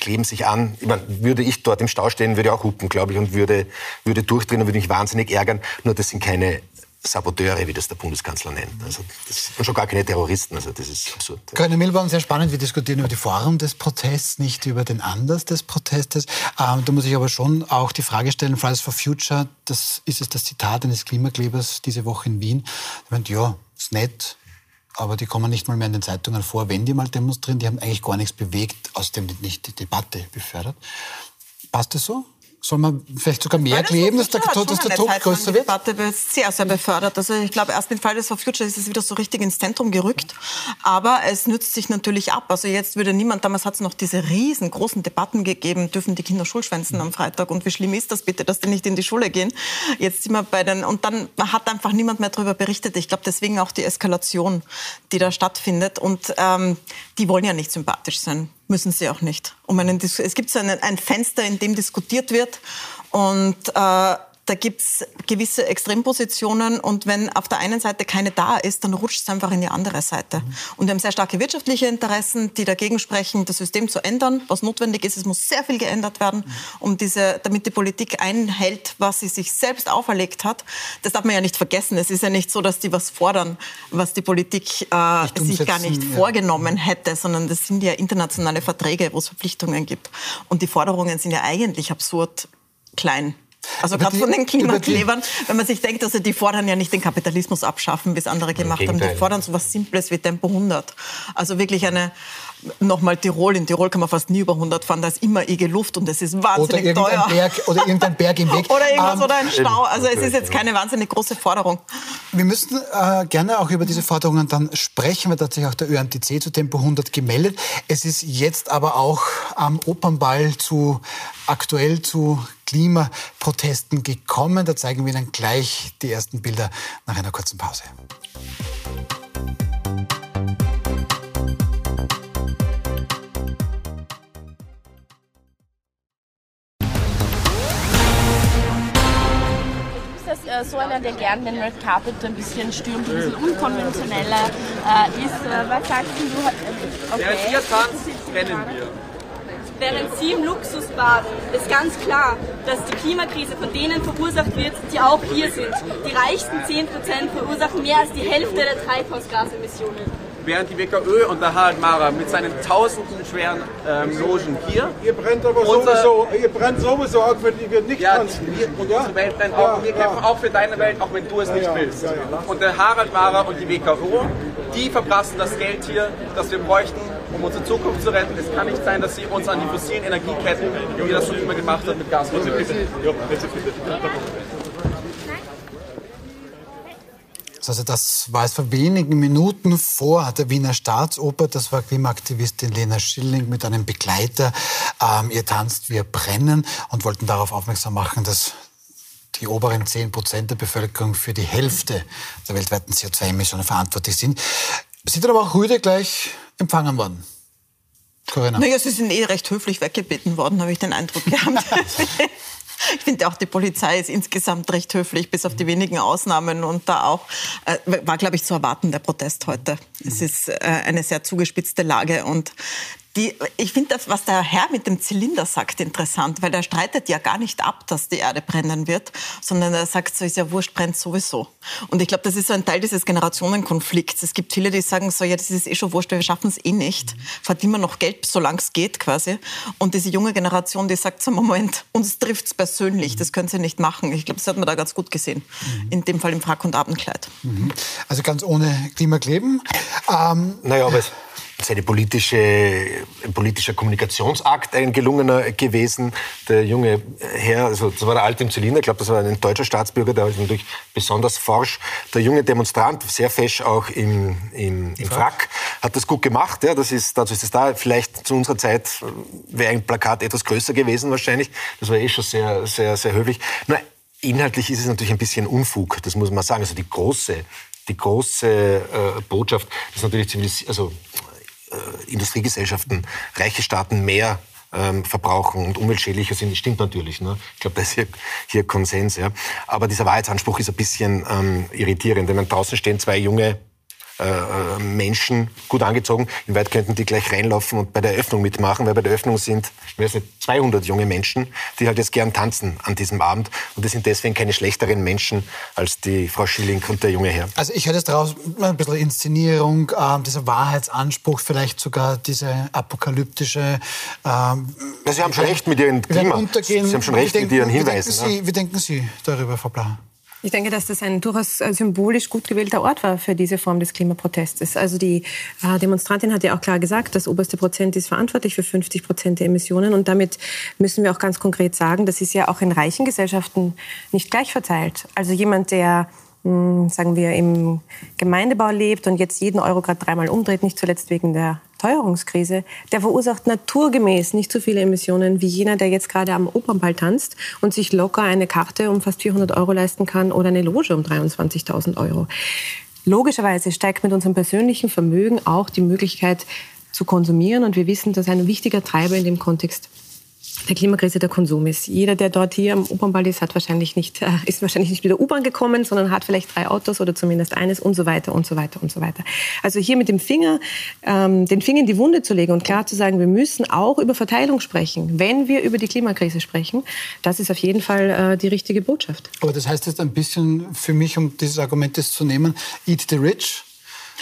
kleben sich an. Ich meine, würde ich dort im Stau stehen, würde ich auch hupen, glaube ich, und würde, würde durchdrehen und würde mich wahnsinnig ärgern. Nur das sind keine Saboteure, wie das der Bundeskanzler nennt. Also das sind schon gar keine Terroristen. Also das ist absurd. Grüne Milbaum, sehr spannend. Wir diskutieren über die Form des Protests, nicht über den Anlass des Protestes. Ähm, da muss ich aber schon auch die Frage stellen, Fridays for Future, das ist es das Zitat eines Klimaklebers diese Woche in Wien. Der meint, ja, ist nett, aber die kommen nicht mal mehr in den Zeitungen vor, wenn die mal demonstrieren. Die haben eigentlich gar nichts bewegt, aus dem nicht die Debatte befördert. Passt das so? Soll man vielleicht sogar mehr kleben, dass der, dass der Druck größer wird? Die Debatte wird sehr, sehr befördert. Also ich glaube, erst mit Fridays for Future ist es wieder so richtig ins Zentrum gerückt. Aber es nützt sich natürlich ab. Also jetzt würde niemand, damals hat es noch diese riesengroßen Debatten gegeben, dürfen die Kinder Schulschwänzen am Freitag und wie schlimm ist das bitte, dass die nicht in die Schule gehen. Jetzt sind wir bei den, und dann hat einfach niemand mehr darüber berichtet. Ich glaube, deswegen auch die Eskalation, die da stattfindet. Und ähm, die wollen ja nicht sympathisch sein müssen sie auch nicht. Um einen, es gibt so einen, ein Fenster, in dem diskutiert wird und äh, da gibt es gewisse Extrempositionen und wenn auf der einen Seite keine da ist, dann rutscht es einfach in die andere Seite. Mhm. Und wir haben sehr starke wirtschaftliche Interessen, die dagegen sprechen, das System zu ändern, was notwendig ist. Es muss sehr viel geändert werden, mhm. um diese, damit die Politik einhält, was sie sich selbst auferlegt hat. Das darf man ja nicht vergessen. Es ist ja nicht so, dass die was fordern, was die Politik äh, sich gar nicht ja. vorgenommen hätte, sondern das sind ja internationale Verträge, wo es Verpflichtungen gibt. Und die Forderungen sind ja eigentlich absurd klein. Also gerade von den Klimaklebern, wenn man sich denkt, also die fordern ja nicht den Kapitalismus abschaffen, wie es andere gemacht haben. Die fordern so was Simples wie Tempo 100. Also wirklich eine, nochmal Tirol. In Tirol kann man fast nie über 100 fahren, da ist immer ege Luft und es ist wahnsinnig oder teuer. Berg, oder irgendein Berg im Weg. oder irgendwas um, oder ein Stau. Also es ist jetzt keine wahnsinnig große Forderung. Wir müssten äh, gerne auch über diese Forderungen dann sprechen, weil tatsächlich auch der ÖNTC zu Tempo 100 gemeldet. Es ist jetzt aber auch am Opernball zu aktuell zu Klimaprotesten gekommen. Da zeigen wir Ihnen gleich die ersten Bilder nach einer kurzen Pause. Äh, so einer, der gerne den Red Carpet ein bisschen stürmt, ein bisschen unkonventioneller äh, ist. Äh, was sagst du? Okay. Der hier tanzt, kennen wir. Während Sie im Luxus baden, ist ganz klar, dass die Klimakrise von denen verursacht wird, die auch hier sind. Die reichsten 10% verursachen mehr als die Hälfte der Treibhausgasemissionen während die WKÖ und der Harald Mara mit seinen tausenden schweren ähm, Logen hier. Ihr brennt aber sowieso, ihr brennt sowieso auch, wenn wir nicht ja, tanzen. Wir, ja? Unsere Welt brennt auch. Ja, wir kämpfen auch für deine Welt, auch wenn du es nicht willst. Und der Harald Mara und die WKO, die verprassen das Geld hier, das wir bräuchten, um unsere Zukunft zu retten. Es kann nicht sein, dass sie uns an die fossilen Energieketten, wie das schon immer gemacht hat, mit Gas verbinden. Also das war es vor wenigen Minuten vor der Wiener Staatsoper. Das war Klimaaktivistin Lena Schilling mit einem Begleiter. Ähm, ihr tanzt, wir brennen und wollten darauf aufmerksam machen, dass die oberen 10 Prozent der Bevölkerung für die Hälfte der weltweiten CO2-Emissionen verantwortlich sind. Sind dann aber auch Rüde gleich empfangen worden? Corinna. Naja, sie sind eh recht höflich weggebeten worden, habe ich den Eindruck gehabt. Ich finde auch, die Polizei ist insgesamt recht höflich, bis auf die wenigen Ausnahmen. Und da auch äh, war, glaube ich, zu erwarten, der Protest heute. Es ist äh, eine sehr zugespitzte Lage. Und die, ich finde das, was der Herr mit dem Zylinder sagt, interessant, weil er streitet ja gar nicht ab, dass die Erde brennen wird, sondern er sagt, so ist ja wurscht, brennt sowieso. Und ich glaube, das ist so ein Teil dieses Generationenkonflikts. Es gibt viele, die sagen so, ja, das ist eh schon wurscht, wir schaffen es eh nicht. Verdienen wir noch Geld, solange es geht quasi. Und diese junge Generation, die sagt so, Moment, uns trifft es persönlich, das können sie nicht machen. Ich glaube, das hat man da ganz gut gesehen. In dem Fall im Frack- und Abendkleid. Also ganz ohne Klimakleben. Ähm, naja, aber es ist eine politische, ein politischer Kommunikationsakt ein gelungener gewesen. Der junge Herr, also das war der alte im Zylinder, ich glaube, das war ein deutscher Staatsbürger, der ist natürlich besonders forsch. Der junge Demonstrant, sehr fesch auch im, im, im Frack, hat das gut gemacht. Ja, das ist, dazu ist es da. Vielleicht zu unserer Zeit wäre ein Plakat etwas größer gewesen wahrscheinlich. Das war eh schon sehr, sehr, sehr höflich. Nur inhaltlich ist es natürlich ein bisschen Unfug, das muss man sagen. Also die große die große äh, Botschaft ist natürlich ziemlich, also Industriegesellschaften, reiche Staaten mehr ähm, verbrauchen und umweltschädlicher sind, stimmt natürlich. Ne? Ich glaube, da ist hier, hier Konsens. Ja? Aber dieser Wahrheitsanspruch ist ein bisschen ähm, irritierend. Man draußen stehen zwei junge äh, äh, Menschen gut angezogen. In weit könnten die gleich reinlaufen und bei der Eröffnung mitmachen, weil bei der Eröffnung sind ich weiß nicht, 200 junge Menschen, die halt jetzt gern tanzen an diesem Abend. Und die sind deswegen keine schlechteren Menschen als die Frau Schilling und der junge Herr. Also ich höre jetzt daraus ein bisschen Inszenierung, äh, dieser Wahrheitsanspruch, vielleicht sogar diese apokalyptische... Ähm, ja, Sie haben schon recht mit Ihren Klima. Sie haben schon recht denken, mit Ihren Hinweisen. Wie denken, Sie, wie denken Sie darüber, Frau Blau? Ich denke, dass das ein durchaus äh, symbolisch gut gewählter Ort war für diese Form des Klimaprotestes. Also die äh, Demonstrantin hat ja auch klar gesagt, das oberste Prozent ist verantwortlich für 50 Prozent der Emissionen. Und damit müssen wir auch ganz konkret sagen, das ist ja auch in reichen Gesellschaften nicht gleich verteilt. Also jemand, der sagen wir, im Gemeindebau lebt und jetzt jeden Euro gerade dreimal umdreht, nicht zuletzt wegen der Teuerungskrise, der verursacht naturgemäß nicht so viele Emissionen wie jener, der jetzt gerade am Opernball tanzt und sich locker eine Karte um fast 400 Euro leisten kann oder eine Loge um 23.000 Euro. Logischerweise steigt mit unserem persönlichen Vermögen auch die Möglichkeit zu konsumieren und wir wissen, dass ein wichtiger Treiber in dem Kontext der Klimakrise der Konsum ist. Jeder, der dort hier am Opernball ist, hat wahrscheinlich nicht, äh, ist wahrscheinlich nicht mit der U-Bahn gekommen, sondern hat vielleicht drei Autos oder zumindest eines und so weiter und so weiter und so weiter. Also hier mit dem Finger, ähm, den Finger in die Wunde zu legen und klar zu sagen, wir müssen auch über Verteilung sprechen, wenn wir über die Klimakrise sprechen, das ist auf jeden Fall äh, die richtige Botschaft. Aber das heißt jetzt ein bisschen für mich, um dieses Argument zu nehmen, eat the rich,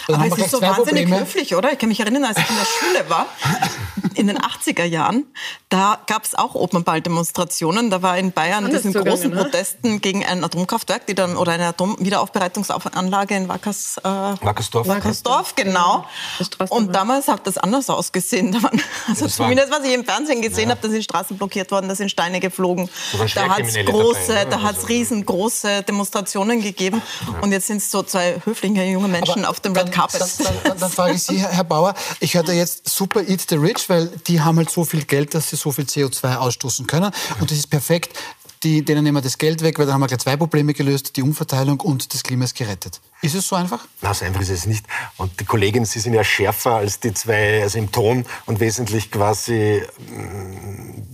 Aber es ist so wahnsinnig Probleme. höflich, oder? Ich kann mich erinnern, als ich in der Schule war, in den 80er Jahren, da gab es auch Opernball-Demonstrationen. Da war in Bayern diesen großen ne? Protesten gegen ein Atomkraftwerk, die dann oder eine Atomwiederaufbereitungsanlage in Wackers, äh, Wackersdorf. Wackersdorf, genau. Und damals hat das anders ausgesehen. Da waren, also zumindest was ich im Fernsehen gesehen ja. habe, da sind Straßen blockiert worden, da sind Steine geflogen. Da hat es große, dabei, ne? da hat es also riesengroße Demonstrationen gegeben. Ja. Und jetzt sind es so zwei höfliche junge Menschen Aber auf dem Red Carpet. Dann, dann, dann, frage ich Sie, Herr Bauer, ich höre da jetzt Super Eat the Rich, weil die haben halt so viel Geld, dass sie so viel CO2 ausstoßen können. Und das ist perfekt. Die, denen nehmen wir das Geld weg, weil dann haben wir gleich zwei Probleme gelöst, die Umverteilung und das Klima ist gerettet. Ist es so einfach? Na, so einfach ist es nicht. Und die Kolleginnen, Sie sind ja schärfer als die zwei, also im Ton und wesentlich quasi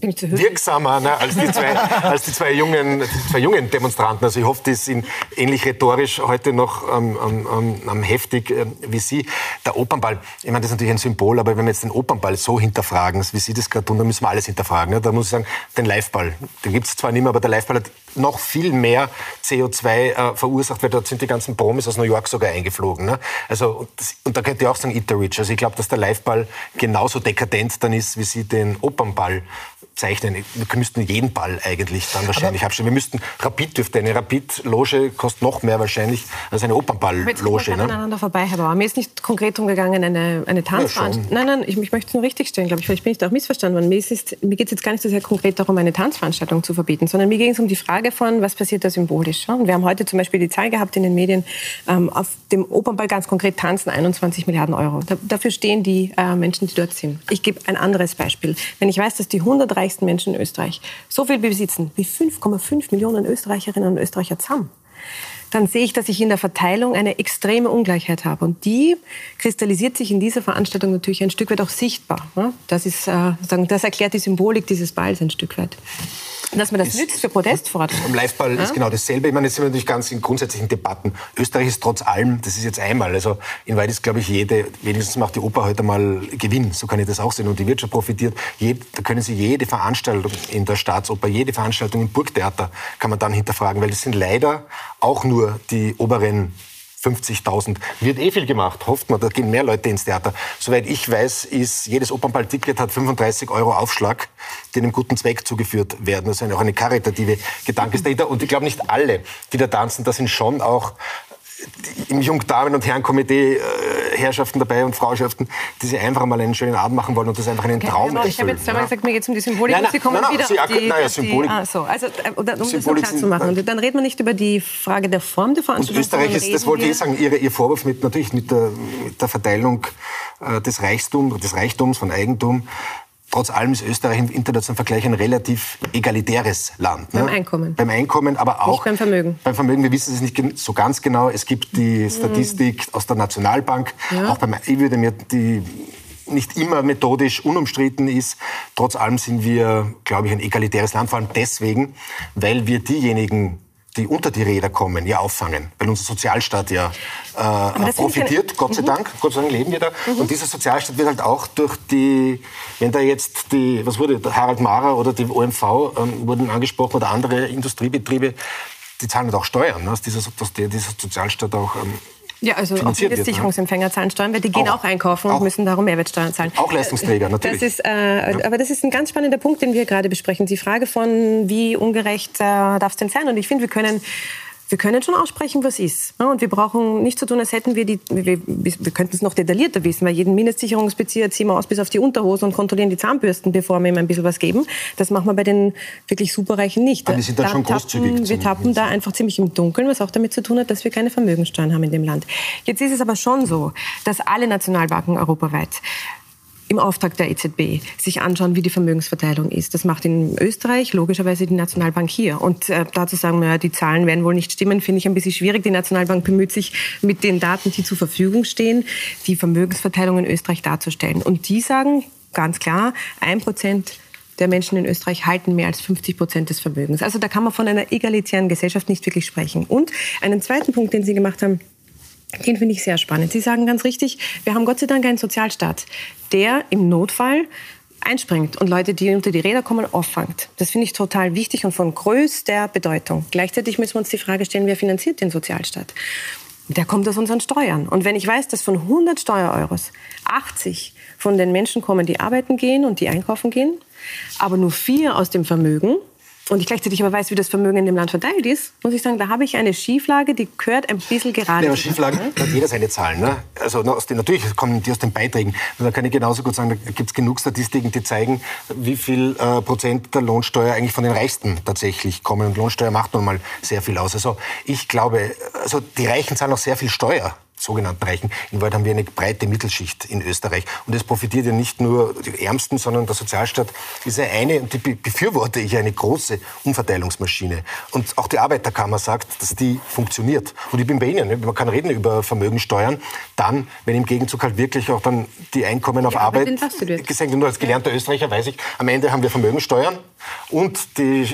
wirksamer ne, als, die zwei, als die zwei jungen, die zwei jungen Demonstranten. Also ich hoffe, die sind ähnlich rhetorisch heute noch ähm, ähm, ähm, heftig äh, wie Sie. Der Opernball, ich meine, das ist natürlich ein Symbol, aber wenn wir jetzt den Opernball so hinterfragen, wie Sie das gerade tun, dann müssen wir alles hinterfragen. Ne? Da muss ich sagen, den Liveball, den gibt es zwar nicht mehr, aber der Liveball hat noch viel mehr CO2 äh, verursacht, weil dort sind die ganzen Promis aus New York sogar eingeflogen. Ne? Also, und, das, und da könnte ich auch sagen, Eat the Rich. Also ich glaube, dass der Liveball genauso dekadent dann ist, wie Sie den Opernball zeichnen. Wir müssten jeden Ball eigentlich dann wahrscheinlich aber abstellen. Wir müssten, Rapid dürfte, eine Rapid-Loge kostet noch mehr wahrscheinlich als eine Opernball-Loge. Ne? aneinander vorbei, Herr Bauer. Mir ist nicht konkret darum gegangen, eine, eine Tanzveranstaltung. Ja, nein, nein, ich, ich möchte es nur richtig stellen, glaube ich. Vielleicht bin ich da auch missverstanden worden. Mir, mir geht es jetzt gar nicht so sehr konkret darum, eine Tanzveranstaltung zu verbieten, sondern mir ging es um die Frage von, was passiert da symbolisch. Und wir haben heute zum Beispiel die Zahl gehabt in den Medien, ähm, auf dem Opernball ganz konkret tanzen 21 Milliarden Euro. Da, dafür stehen die äh, Menschen, die dort sind. Ich gebe ein anderes Beispiel. Wenn ich weiß, dass die 100 reichsten Menschen in Österreich so viel besitzen wie 5,5 Millionen Österreicherinnen und Österreicher zusammen, dann sehe ich, dass ich in der Verteilung eine extreme Ungleichheit habe. Und die kristallisiert sich in dieser Veranstaltung natürlich ein Stück weit auch sichtbar. Das, ist, äh, das erklärt die Symbolik dieses Balls ein Stück weit. Dass man das ist, nützt für Protestforderungen. Am Liveball ja? ist genau dasselbe. Ich meine, jetzt sind wir natürlich ganz in grundsätzlichen Debatten. Österreich ist trotz allem, das ist jetzt einmal, also in Weit ist, glaube ich, jede, wenigstens macht die Oper heute mal Gewinn, so kann ich das auch sehen, und die Wirtschaft profitiert. Jed, da können Sie jede Veranstaltung in der Staatsoper, jede Veranstaltung im Burgtheater kann man dann hinterfragen, weil das sind leider auch nur die oberen 50.000. Wird eh viel gemacht, hofft man, da gehen mehr Leute ins Theater. Soweit ich weiß, ist jedes Opernball-Ticket hat 35 Euro Aufschlag, die einem guten Zweck zugeführt werden. Das ist auch eine karitative Gedanke. Und ich glaube, nicht alle, die da tanzen, da sind schon auch im Jungdamen- und Herrenkomitee äh, Herrschaften dabei und Frauschaften, die sich einfach mal einen schönen Abend machen wollen und das einfach einen Traum okay, Ich habe jetzt zweimal gesagt, mir geht es um die Symbolik nein, nein, Sie kommen nein, nein, wieder Sie, auf die, naja, Symbolik. Die, ah, so, also, äh, um das klar zu machen. Und dann redet man nicht über die Frage der Form der Veranstaltung. Und Österreich ist, das wollte ich sagen, Ihr, Ihr Vorwurf mit, natürlich mit der, mit der Verteilung äh, des Reichtums, des Reichtums von Eigentum trotz allem ist Österreich im internationalen Vergleich ein relativ egalitäres Land. Ne? Beim Einkommen. Beim Einkommen, aber auch nicht beim Vermögen. Beim Vermögen, wir wissen es nicht so ganz genau. Es gibt die mhm. Statistik mhm. aus der Nationalbank. Ja. Auch beim, ich würde mir die nicht immer methodisch unumstritten ist. Trotz allem sind wir, glaube ich, ein egalitäres Land, vor allem deswegen, weil wir diejenigen die unter die Räder kommen, ja auffangen, weil unser Sozialstaat ja äh, profitiert, Gott sei mhm. Dank, Gott sei Dank leben wir da. Mhm. Und dieser Sozialstaat wird halt auch durch die, wenn da jetzt die, was wurde, Harald Mara oder die OMV ähm, wurden angesprochen oder andere Industriebetriebe, die zahlen halt auch Steuern, ne, dass dieser, dass der, dieser Sozialstaat auch ähm, ja, also auch Mindestsicherungsempfänger zahlen Steuern, weil die gehen auch, auch einkaufen und auch, müssen darum Mehrwertsteuern zahlen. Auch Leistungsträger, natürlich. Das ist, äh, ja. Aber das ist ein ganz spannender Punkt, den wir gerade besprechen. Die Frage von, wie ungerecht äh, darf es denn sein? Und ich finde, wir können wir können schon aussprechen, was ist. Und wir brauchen nicht zu tun, als hätten wir die, wir, wir könnten es noch detaillierter wissen, weil jeden Mindestsicherungsbezieher ziehen wir aus bis auf die Unterhose und kontrollieren die Zahnbürsten, bevor wir ihm ein bisschen was geben. Das machen wir bei den wirklich Superreichen nicht. Aber wir sind da, da schon großzügig. Tappen, wir tappen da einfach ziemlich im Dunkeln, was auch damit zu tun hat, dass wir keine Vermögenssteuern haben in dem Land. Jetzt ist es aber schon so, dass alle Nationalbanken europaweit im Auftrag der EZB sich anschauen, wie die Vermögensverteilung ist. Das macht in Österreich logischerweise die Nationalbank hier. Und äh, dazu sagen, naja, die Zahlen werden wohl nicht stimmen, finde ich ein bisschen schwierig. Die Nationalbank bemüht sich mit den Daten, die zur Verfügung stehen, die Vermögensverteilung in Österreich darzustellen. Und die sagen ganz klar, ein Prozent der Menschen in Österreich halten mehr als 50 Prozent des Vermögens. Also da kann man von einer egalitären Gesellschaft nicht wirklich sprechen. Und einen zweiten Punkt, den Sie gemacht haben, den finde ich sehr spannend. Sie sagen ganz richtig, wir haben Gott sei Dank einen Sozialstaat, der im Notfall einspringt und Leute, die unter die Räder kommen, auffangt. Das finde ich total wichtig und von größter Bedeutung. Gleichzeitig müssen wir uns die Frage stellen, wer finanziert den Sozialstaat? Der kommt aus unseren Steuern. Und wenn ich weiß, dass von 100 Steuereuros 80 von den Menschen kommen, die arbeiten gehen und die einkaufen gehen, aber nur vier aus dem Vermögen, und ich gleichzeitig aber weiß, wie das Vermögen in dem Land verteilt ist, muss ich sagen, da habe ich eine Schieflage, die gehört ein bisschen gerade. Ja, aber Schieflagen hat jeder seine Zahlen. Ne? Also den, natürlich kommen die aus den Beiträgen. Da kann ich genauso gut sagen, da gibt es genug Statistiken, die zeigen, wie viel äh, Prozent der Lohnsteuer eigentlich von den Reichsten tatsächlich kommen. Und Lohnsteuer macht nun mal sehr viel aus. Also ich glaube, also die Reichen zahlen auch sehr viel Steuer sogenannten Reichen. In Wahrheit haben wir eine breite Mittelschicht in Österreich. Und es profitiert ja nicht nur die Ärmsten, sondern der Sozialstaat ist ja eine, und die befürworte ich, eine große Umverteilungsmaschine. Und auch die Arbeiterkammer sagt, dass die funktioniert. Und ich bin bei Ihnen. Ne? Man kann reden über Vermögensteuern, dann, wenn im Gegenzug halt wirklich auch dann die Einkommen auf Arbeit gesenkt werden. Nur als gelernter Österreicher weiß ich, am Ende haben wir Vermögensteuern und die,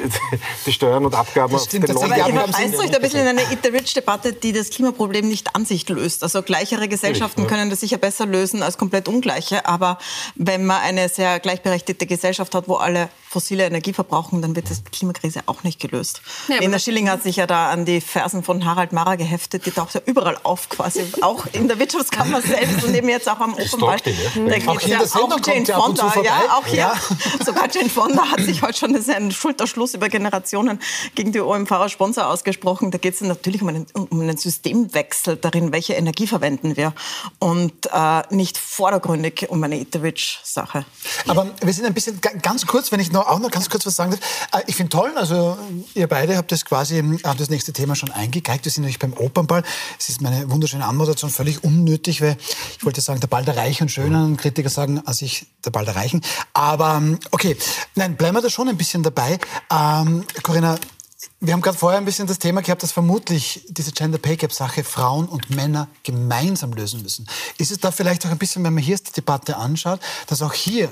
die Steuern und Abgaben auf den Lohn. Aber ihr verweist euch da ein bisschen in eine Eat-the-Rich-Debatte, die das Klimaproblem nicht an sich löst. Also gleichere Gesellschaften können das sicher besser lösen als komplett ungleiche. Aber wenn man eine sehr gleichberechtigte Gesellschaft hat, wo alle fossile Energie verbrauchen, dann wird das die Klimakrise auch nicht gelöst. Ja, Lena Schilling hat sich ja da an die Fersen von Harald Mara geheftet. Die taucht ja überall auf, quasi auch in der Wirtschaftskammer selbst und eben jetzt auch am Opernball. Da geht ja auch Jane Fonda. Ja, auch hier. Ja. Sogar Jane Fonda hat sich heute schon das ist ein Schulterschluss über Generationen gegen die OMV als Sponsor ausgesprochen. Da geht es natürlich um einen, um einen, Systemwechsel darin, welche Energie verwenden wir und äh, nicht vordergründig um eine Etheridge-Sache. Aber wir sind ein bisschen ganz kurz, wenn ich noch, auch noch ganz kurz was sagen darf. Äh, ich finde toll, also ihr beide habt das quasi, habt das nächste Thema schon eingegeigt. Wir sind nämlich beim Opernball. Es ist meine wunderschöne Anmoderation, völlig unnötig, weil ich wollte sagen, der Ball der Reichen und Schönen. Kritiker sagen, als ich der Ball der Reichen. Aber okay, nein, bleiben wir da schon ein bisschen dabei. Ähm, Corinna, wir haben gerade vorher ein bisschen das Thema gehabt, dass vermutlich diese Gender Pay Gap Sache Frauen und Männer gemeinsam lösen müssen. Ist es da vielleicht auch ein bisschen, wenn man hier die Debatte anschaut, dass auch hier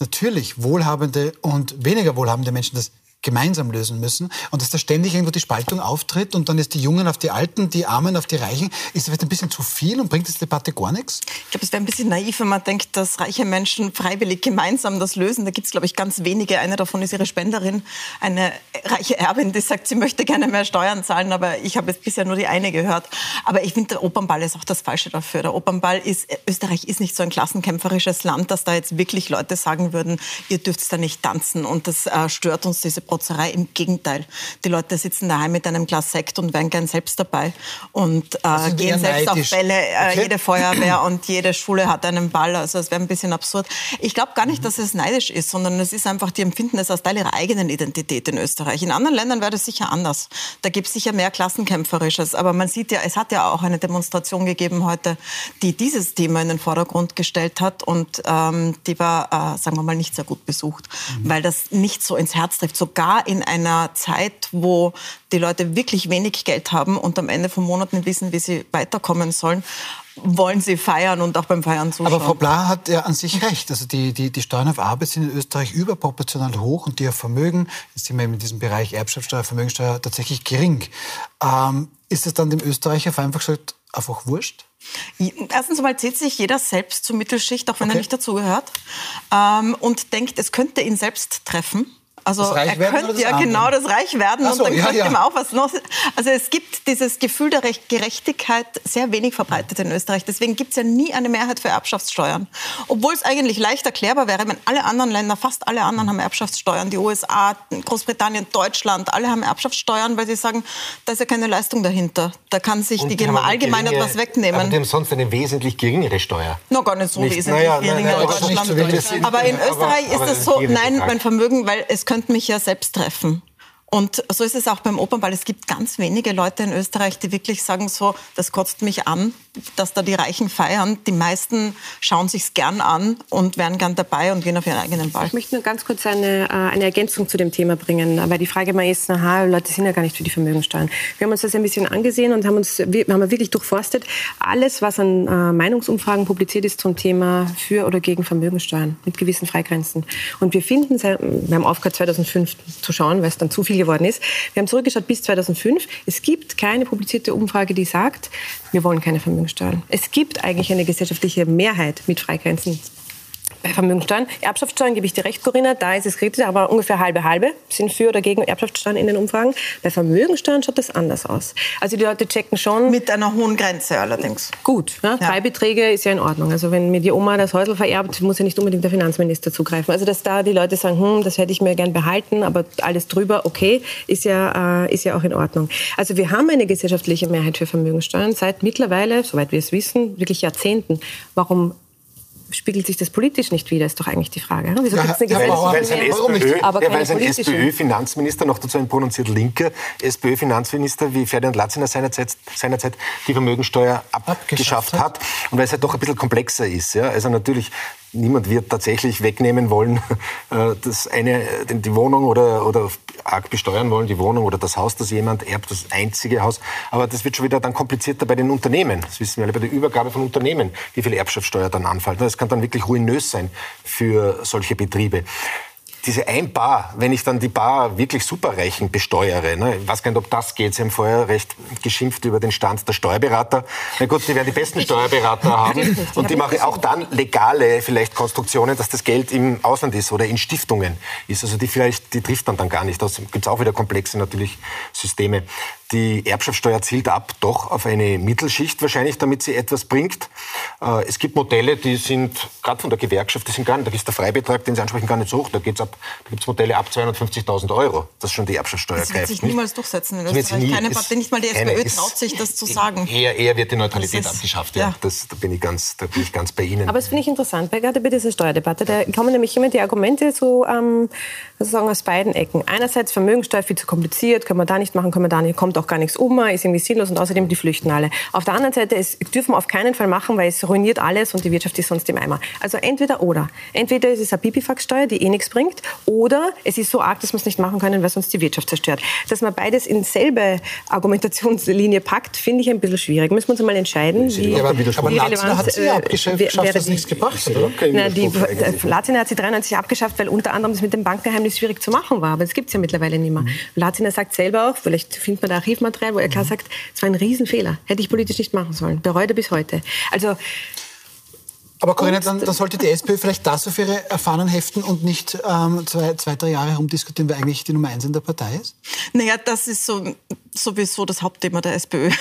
natürlich wohlhabende und weniger wohlhabende Menschen das gemeinsam lösen müssen und dass da ständig irgendwo die Spaltung auftritt und dann ist die Jungen auf die Alten, die Armen auf die Reichen. Ist das vielleicht ein bisschen zu viel und bringt das Debatte gar nichts? Ich glaube, es wäre ein bisschen naiv, wenn man denkt, dass reiche Menschen freiwillig gemeinsam das lösen. Da gibt es, glaube ich, ganz wenige. Eine davon ist ihre Spenderin, eine reiche Erbin, die sagt, sie möchte gerne mehr Steuern zahlen, aber ich habe jetzt bisher nur die eine gehört. Aber ich finde, der Opernball ist auch das Falsche dafür. Der Opernball ist, Österreich ist nicht so ein klassenkämpferisches Land, dass da jetzt wirklich Leute sagen würden, ihr dürft da nicht tanzen und das äh, stört uns, diese Protzerei. Im Gegenteil. Die Leute sitzen daheim mit einem Glas Sekt und wären gern selbst dabei und äh, gehen selbst neidisch. auf Bälle. Äh, okay. Jede Feuerwehr und jede Schule hat einen Ball. Also es wäre ein bisschen absurd. Ich glaube gar nicht, dass es neidisch ist, sondern es ist einfach, die empfinden es als Teil ihrer eigenen Identität in Österreich. In anderen Ländern wäre das sicher anders. Da gibt es sicher mehr Klassenkämpferisches. Aber man sieht ja, es hat ja auch eine Demonstration gegeben heute, die dieses Thema in den Vordergrund gestellt hat. Und ähm, die war, äh, sagen wir mal, nicht sehr gut besucht, mhm. weil das nicht so ins Herz trifft. Sogar in einer Zeit, wo die Leute wirklich wenig Geld haben und am Ende von Monaten wissen, wie sie weiterkommen sollen, wollen sie feiern und auch beim Feiern zuschauen. Aber Frau Bla hat ja an sich recht. Also die, die, die Steuern auf Arbeit sind in Österreich überproportional hoch und die auf Vermögen, jetzt sind wir in diesem Bereich Erbschaftssteuer, Vermögensteuer, tatsächlich gering. Ähm, ist es dann dem Österreicher einfach gesagt einfach wurscht? Erstens einmal zählt sich jeder selbst zur Mittelschicht, auch wenn okay. er nicht dazugehört, ähm, und denkt, es könnte ihn selbst treffen. Also er könnte ja genau das reich werden so, und dann ja, könnte ja. ihm auch was noch. Also es gibt dieses Gefühl der Gerechtigkeit sehr wenig verbreitet in Österreich. Deswegen gibt es ja nie eine Mehrheit für Erbschaftssteuern. Obwohl es eigentlich leicht erklärbar wäre, wenn alle anderen Länder, fast alle anderen haben Erbschaftssteuern. Die USA, Großbritannien, Deutschland, alle haben Erbschaftssteuern, weil sie sagen, da ist ja keine Leistung dahinter. Da kann sich und die, die allgemein etwas wegnehmen. Aber die haben sonst eine wesentlich geringere Steuer. Noch gar nicht so nicht, wesentlich naja, geringer in Deutschland. Aber in Österreich aber, ist es so, nein, mein Vermögen, weil es könnte mich ja selbst treffen. Und so ist es auch beim Opernball. Es gibt ganz wenige Leute in Österreich, die wirklich sagen so, das kotzt mich an, dass da die Reichen feiern. Die meisten schauen sich's gern an und wären gern dabei und gehen auf ihren eigenen Ball. Ich möchte nur ganz kurz eine, äh, eine Ergänzung zu dem Thema bringen, weil die Frage mal ist, aha, Leute sind ja gar nicht für die Vermögensteuern. Wir haben uns das ein bisschen angesehen und haben uns, wir haben wirklich durchforstet, alles, was an äh, Meinungsumfragen publiziert ist zum Thema für oder gegen Vermögensteuern mit gewissen Freigrenzen. Und wir finden, wir haben aufgehört 2005 zu schauen, weil es dann zu viel geworden ist. Wir haben zurückgeschaut bis 2005. Es gibt keine publizierte Umfrage, die sagt, wir wollen keine Vermögensteuern. Es gibt eigentlich eine gesellschaftliche Mehrheit mit Freigrenzen bei Vermögensteuern. Erbschaftssteuern gebe ich dir recht, Corinna, da ist es kritisch, aber ungefähr halbe halbe sind für oder gegen Erbschaftssteuern in den Umfragen. Bei Vermögensteuern schaut das anders aus. Also die Leute checken schon. Mit einer hohen Grenze allerdings. Gut, ne? ja. drei Beträge ist ja in Ordnung. Also wenn mir die Oma das Häusl vererbt, muss ja nicht unbedingt der Finanzminister zugreifen. Also dass da die Leute sagen, hm, das hätte ich mir gern behalten, aber alles drüber, okay, ist ja, äh, ist ja auch in Ordnung. Also wir haben eine gesellschaftliche Mehrheit für Vermögensteuern seit mittlerweile, soweit wir es wissen, wirklich Jahrzehnten. Warum spiegelt sich das politisch nicht wieder, ist doch eigentlich die Frage. Wieso Ja, gibt's eine weil, Gesetzgebung weil sein mehr? SPÖ, aber ja, weil sein politische? SPÖ-Finanzminister, noch dazu ein prononciert linker SPÖ-Finanzminister wie Ferdinand Latziner seinerzeit, seinerzeit die Vermögensteuer abgeschafft hat. Und weil es halt doch ein bisschen komplexer ist. Ja? Also natürlich, niemand wird tatsächlich wegnehmen wollen, äh, das eine, die Wohnung oder, oder arg besteuern wollen, die Wohnung oder das Haus, das jemand erbt, das einzige Haus. Aber das wird schon wieder dann komplizierter bei den Unternehmen. Das wissen wir alle, bei der Übergabe von Unternehmen, wie viel Erbschaftssteuer dann anfällt. Das kann dann wirklich ruinös sein für solche Betriebe diese ein Bar, wenn ich dann die Bar wirklich Superreichen besteuere, ne, ich weiß gar nicht, ob das geht. Sie haben vorher recht geschimpft über den Stand der Steuerberater. Na gut, die werden die besten Steuerberater haben und die machen auch dann legale vielleicht Konstruktionen, dass das Geld im Ausland ist oder in Stiftungen ist. Also die vielleicht, die trifft man dann gar nicht. Da gibt es auch wieder komplexe natürlich Systeme. Die Erbschaftssteuer zielt ab doch auf eine Mittelschicht wahrscheinlich, damit sie etwas bringt. Äh, Es gibt Modelle, die sind gerade von der Gewerkschaft, die sind gar nicht, da ist der Freibetrag, den sie ansprechen, gar nicht so hoch. Da, geht's ab, da gibt es Modelle ab 250.000 Euro, dass schon die Erbschaftssteuer Das wird greift. sich nicht? niemals durchsetzen in Das wird sich Österreich. nie- Keine ist- Partei, nicht mal die keine- SPÖ traut sich, das zu sagen. Eher, eher wird die Neutralität Das ist- abgeschafft. Ja. ja. Das, da, bin ich ganz, da bin ich ganz bei Ihnen. Aber das finde ich interessant, weil gerade bei dieser Steuerdebatte, da kommen nämlich immer die Argumente so ähm, sozusagen aus beiden Ecken. Einerseits Vermögensteuer viel zu kompliziert, können wir da nicht machen, können wir da nicht, kommt auch gar nichts um, ist irgendwie sinnlos und außerdem die flüchten alle. Auf der anderen Seite, es dürfen wir auf keinen Fall machen, weil es ruiniert alles und die Wirtschaft ist sonst im Eimer. Also entweder oder. Entweder ist es eine Pipifax-Steuer, die eh nichts bringt, oder es ist so arg, dass wir es nicht machen können, weil sonst die Wirtschaft zerstört. Dass man beides in selbe Argumentationslinie packt, finde ich ein bisschen schwierig. Müssen wir uns mal entscheiden, wie, Ja, aber, aber wie Latzner hat sie äh, abgeschafft, wär- wäre das nichts gebracht, oder? na, die, Latina hat sie 93 abgeschafft, weil unter anderem das mit dem Bankgeheimnis schwierig zu machen war. Aber das gibt es ja mittlerweile nicht mehr. Mhm. Latina sagt selber auch, vielleicht findet man da Archivmaterial, wo er klar sagt, es war ein Riesenfehler. Hätte ich politisch nicht machen sollen. Bereut er bis heute. Also, Aber Corinna, dann, dann sollte die SPÖ vielleicht das auf ihre Erfahrenen heften und nicht ähm, zwei, zwei, drei Jahre herumdiskutieren, wer eigentlich die Nummer eins in der Partei ist? Naja, das ist so, sowieso das Hauptthema der SPÖ.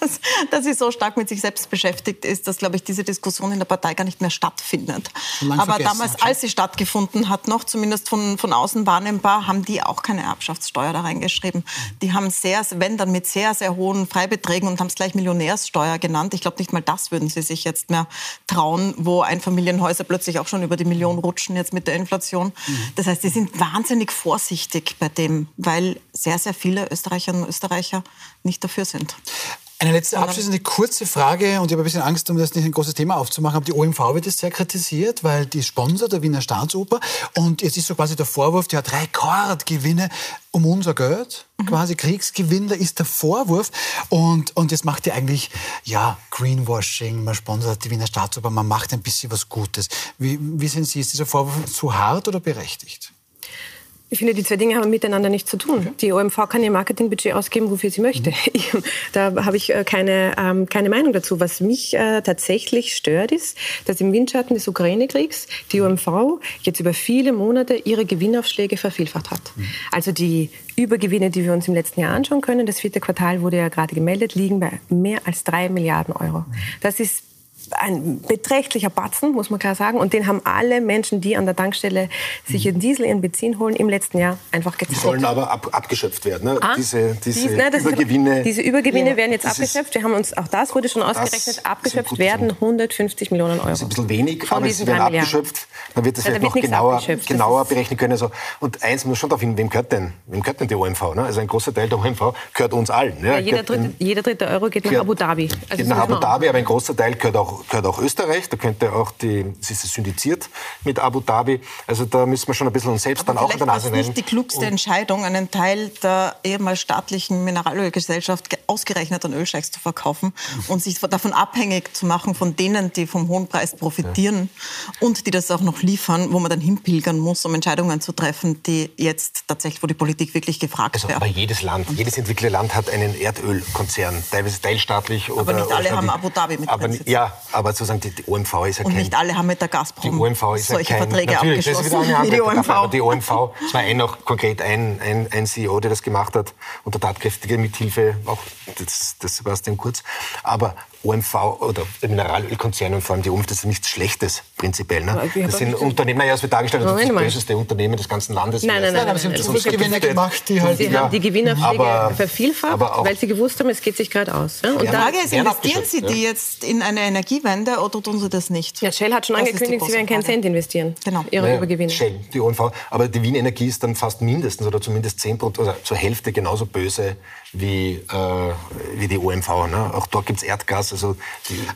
Dass, dass sie so stark mit sich selbst beschäftigt ist, dass, glaube ich, diese Diskussion in der Partei gar nicht mehr stattfindet. Lang Aber damals, als sie stattgefunden hat, noch zumindest von, von außen wahrnehmbar, haben die auch keine Erbschaftssteuer da reingeschrieben. Die haben sehr, wenn dann mit sehr, sehr hohen Freibeträgen und haben es gleich Millionärssteuer genannt. Ich glaube, nicht mal das würden sie sich jetzt mehr trauen, wo Einfamilienhäuser plötzlich auch schon über die Million rutschen jetzt mit der Inflation. Das heißt, die sind wahnsinnig vorsichtig bei dem, weil sehr, sehr viele Österreicherinnen und Österreicher nicht dafür sind. Eine letzte abschließende kurze Frage und ich habe ein bisschen Angst, um das nicht ein großes Thema aufzumachen, aber die OMV wird jetzt sehr kritisiert, weil die Sponsor der Wiener Staatsoper und jetzt ist so quasi der Vorwurf, die hat Rekordgewinne um unser Geld, quasi Kriegsgewinn, da ist der Vorwurf und, und jetzt macht ihr eigentlich, ja, Greenwashing, man sponsert die Wiener Staatsoper, man macht ein bisschen was Gutes. Wie, wie sehen Sie, ist dieser Vorwurf zu hart oder berechtigt? Ich finde, die zwei Dinge haben miteinander nichts zu tun. Die OMV kann ihr Marketingbudget ausgeben, wofür sie möchte. Ich, da habe ich äh, keine, ähm, keine Meinung dazu. Was mich äh, tatsächlich stört, ist, dass im Windschatten des Ukraine-Kriegs die OMV jetzt über viele Monate ihre Gewinnaufschläge vervielfacht hat. Also die Übergewinne, die wir uns im letzten Jahr anschauen können, das vierte Quartal wurde ja gerade gemeldet, liegen bei mehr als drei Milliarden Euro. Das ist ein beträchtlicher Batzen, muss man klar sagen. Und den haben alle Menschen, die an der Tankstelle sich ihren Diesel, ihren Benzin holen, im letzten Jahr einfach die gezahlt. sollen aber ab, abgeschöpft werden. Ne? Ah, diese diese dies- nein, das ist- Übergewinne. diese Übergewinne werden jetzt abgeschöpft. Wir haben uns, auch das wurde schon ausgerechnet, abgeschöpft werden Summen. 150 Millionen Euro. Das ist ein bisschen wenig, Von aber diesen werden abgeschöpft. Dann wird das Ja, vielleicht noch genauer, genauer berechnen können. Also, und eins muss schon darauf hin, wem gehört denn, wem gehört denn die OMV? Ne? Also ein großer Teil der OMV gehört uns allen. Ja, jeder, dritte, jeder dritte Euro geht nach Abu Dhabi. Also geht nach Abu Dhabi, aber ein großer Teil gehört auch, gehört auch Österreich. Da könnte auch die, es ist syndiziert mit Abu Dhabi. Also da müssen wir schon ein bisschen uns selbst dann auch in der Nase nehmen. nicht die klugste Entscheidung, einen Teil der ehemals staatlichen Mineralölgesellschaft ge- ausgerechnet an Ölscheichs zu verkaufen und sich davon abhängig zu machen von denen, die vom hohen Preis profitieren und die das auch noch liefern, wo man dann hinpilgern muss, um Entscheidungen zu treffen, die jetzt tatsächlich, wo die Politik wirklich gefragt Also, wäre. aber jedes Land, jedes entwickelte Land hat einen Erdölkonzern, teilweise teilstaatlich oder. Aber nicht alle haben. Abu Dhabi mit aber. Ja, aber sozusagen die, die OMV ist ja Und kein. nicht alle haben mit der Die Gazprom OMV ist solche ja kein, Verträge natürlich, das ist wieder abgeschlossen eine wie die OMV. aber die OMV, es war eh noch konkret ein, ein, ein CEO, der das gemacht hat, unter tatkräftiger Mithilfe auch des, des Sebastian Kurz. Aber OMV oder Mineralölkonzerne und vor allem die OMV, das ist nichts Schlechtes prinzipiell. Ne? Das sind Unternehmen, naja, es wird dargestellt das Moment mal. böseste Unternehmen des ganzen Landes. Nein, nein, nein, aber sie haben nein, zu nein. viel Gewinne gemacht, die halt... Sie Ja, haben die aber- vervielfacht, weil sie gewusst haben, es geht sich gerade aus. Ja? Und Die da, Frage ist, investieren Sie die jetzt in eine Energiewende oder tun sie das nicht? Ja, Shell hat schon Das angekündigt, sie werden keinen. Cent investieren. Genau. Ihre Naja, Übergewinne. Shell, die OMV. Aber die Wien Energie ist dann fast mindestens oder zumindest 10 oder zur Hälfte genauso böse wie, äh, wie die OMV. Ne? Auch dort gibt es Erdgas. Also,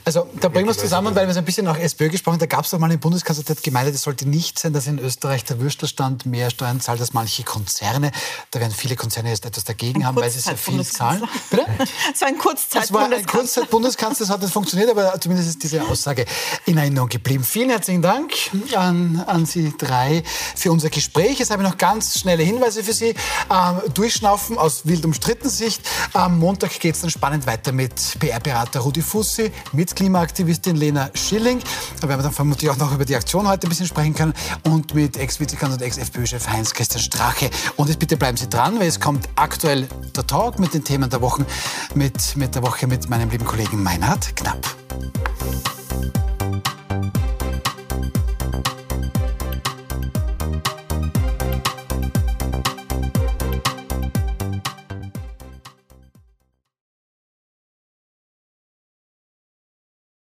Also da bringen wir es zusammen, weil wir so ein bisschen nach SPÖ gesprochen haben. Da gab es doch mal einen Bundeskanzler, der hat gemeint, es sollte nicht sein, dass in Österreich der Würstelstand mehr Steuern zahlt als manche Konzerne. Da werden viele Konzerne jetzt etwas dagegen haben, weil sie sehr viel zahlen. Bitte? Es war ein Kurzzeit Das war ein Kurzzeit-Bundeskanzler, das hat nicht funktioniert, aber zumindest ist diese Aussage in Erinnerung geblieben. Vielen herzlichen Dank an, an Sie drei für unser Gespräch. Jetzt habe ich noch ganz schnelle Hinweise für Sie. Ähm, durchschnaufen aus wild umstritten Sicht. Am Montag geht es dann spannend weiter mit PR-Berater Rudi Fussi, mit Klimaaktivistin Lena Schilling. Da werden wir dann vermutlich auch noch über die Aktion heute ein bisschen sprechen können und mit Ex-Vizekanzler und Ex-FPÖ-Chef Heinz-Christian Strache. Und jetzt bitte bleiben Sie dran, weil es kommt aktuell der Talk mit den Themen der Wochen, mit, mit der Woche mit meinem lieben Kollegen Meinhard Knapp.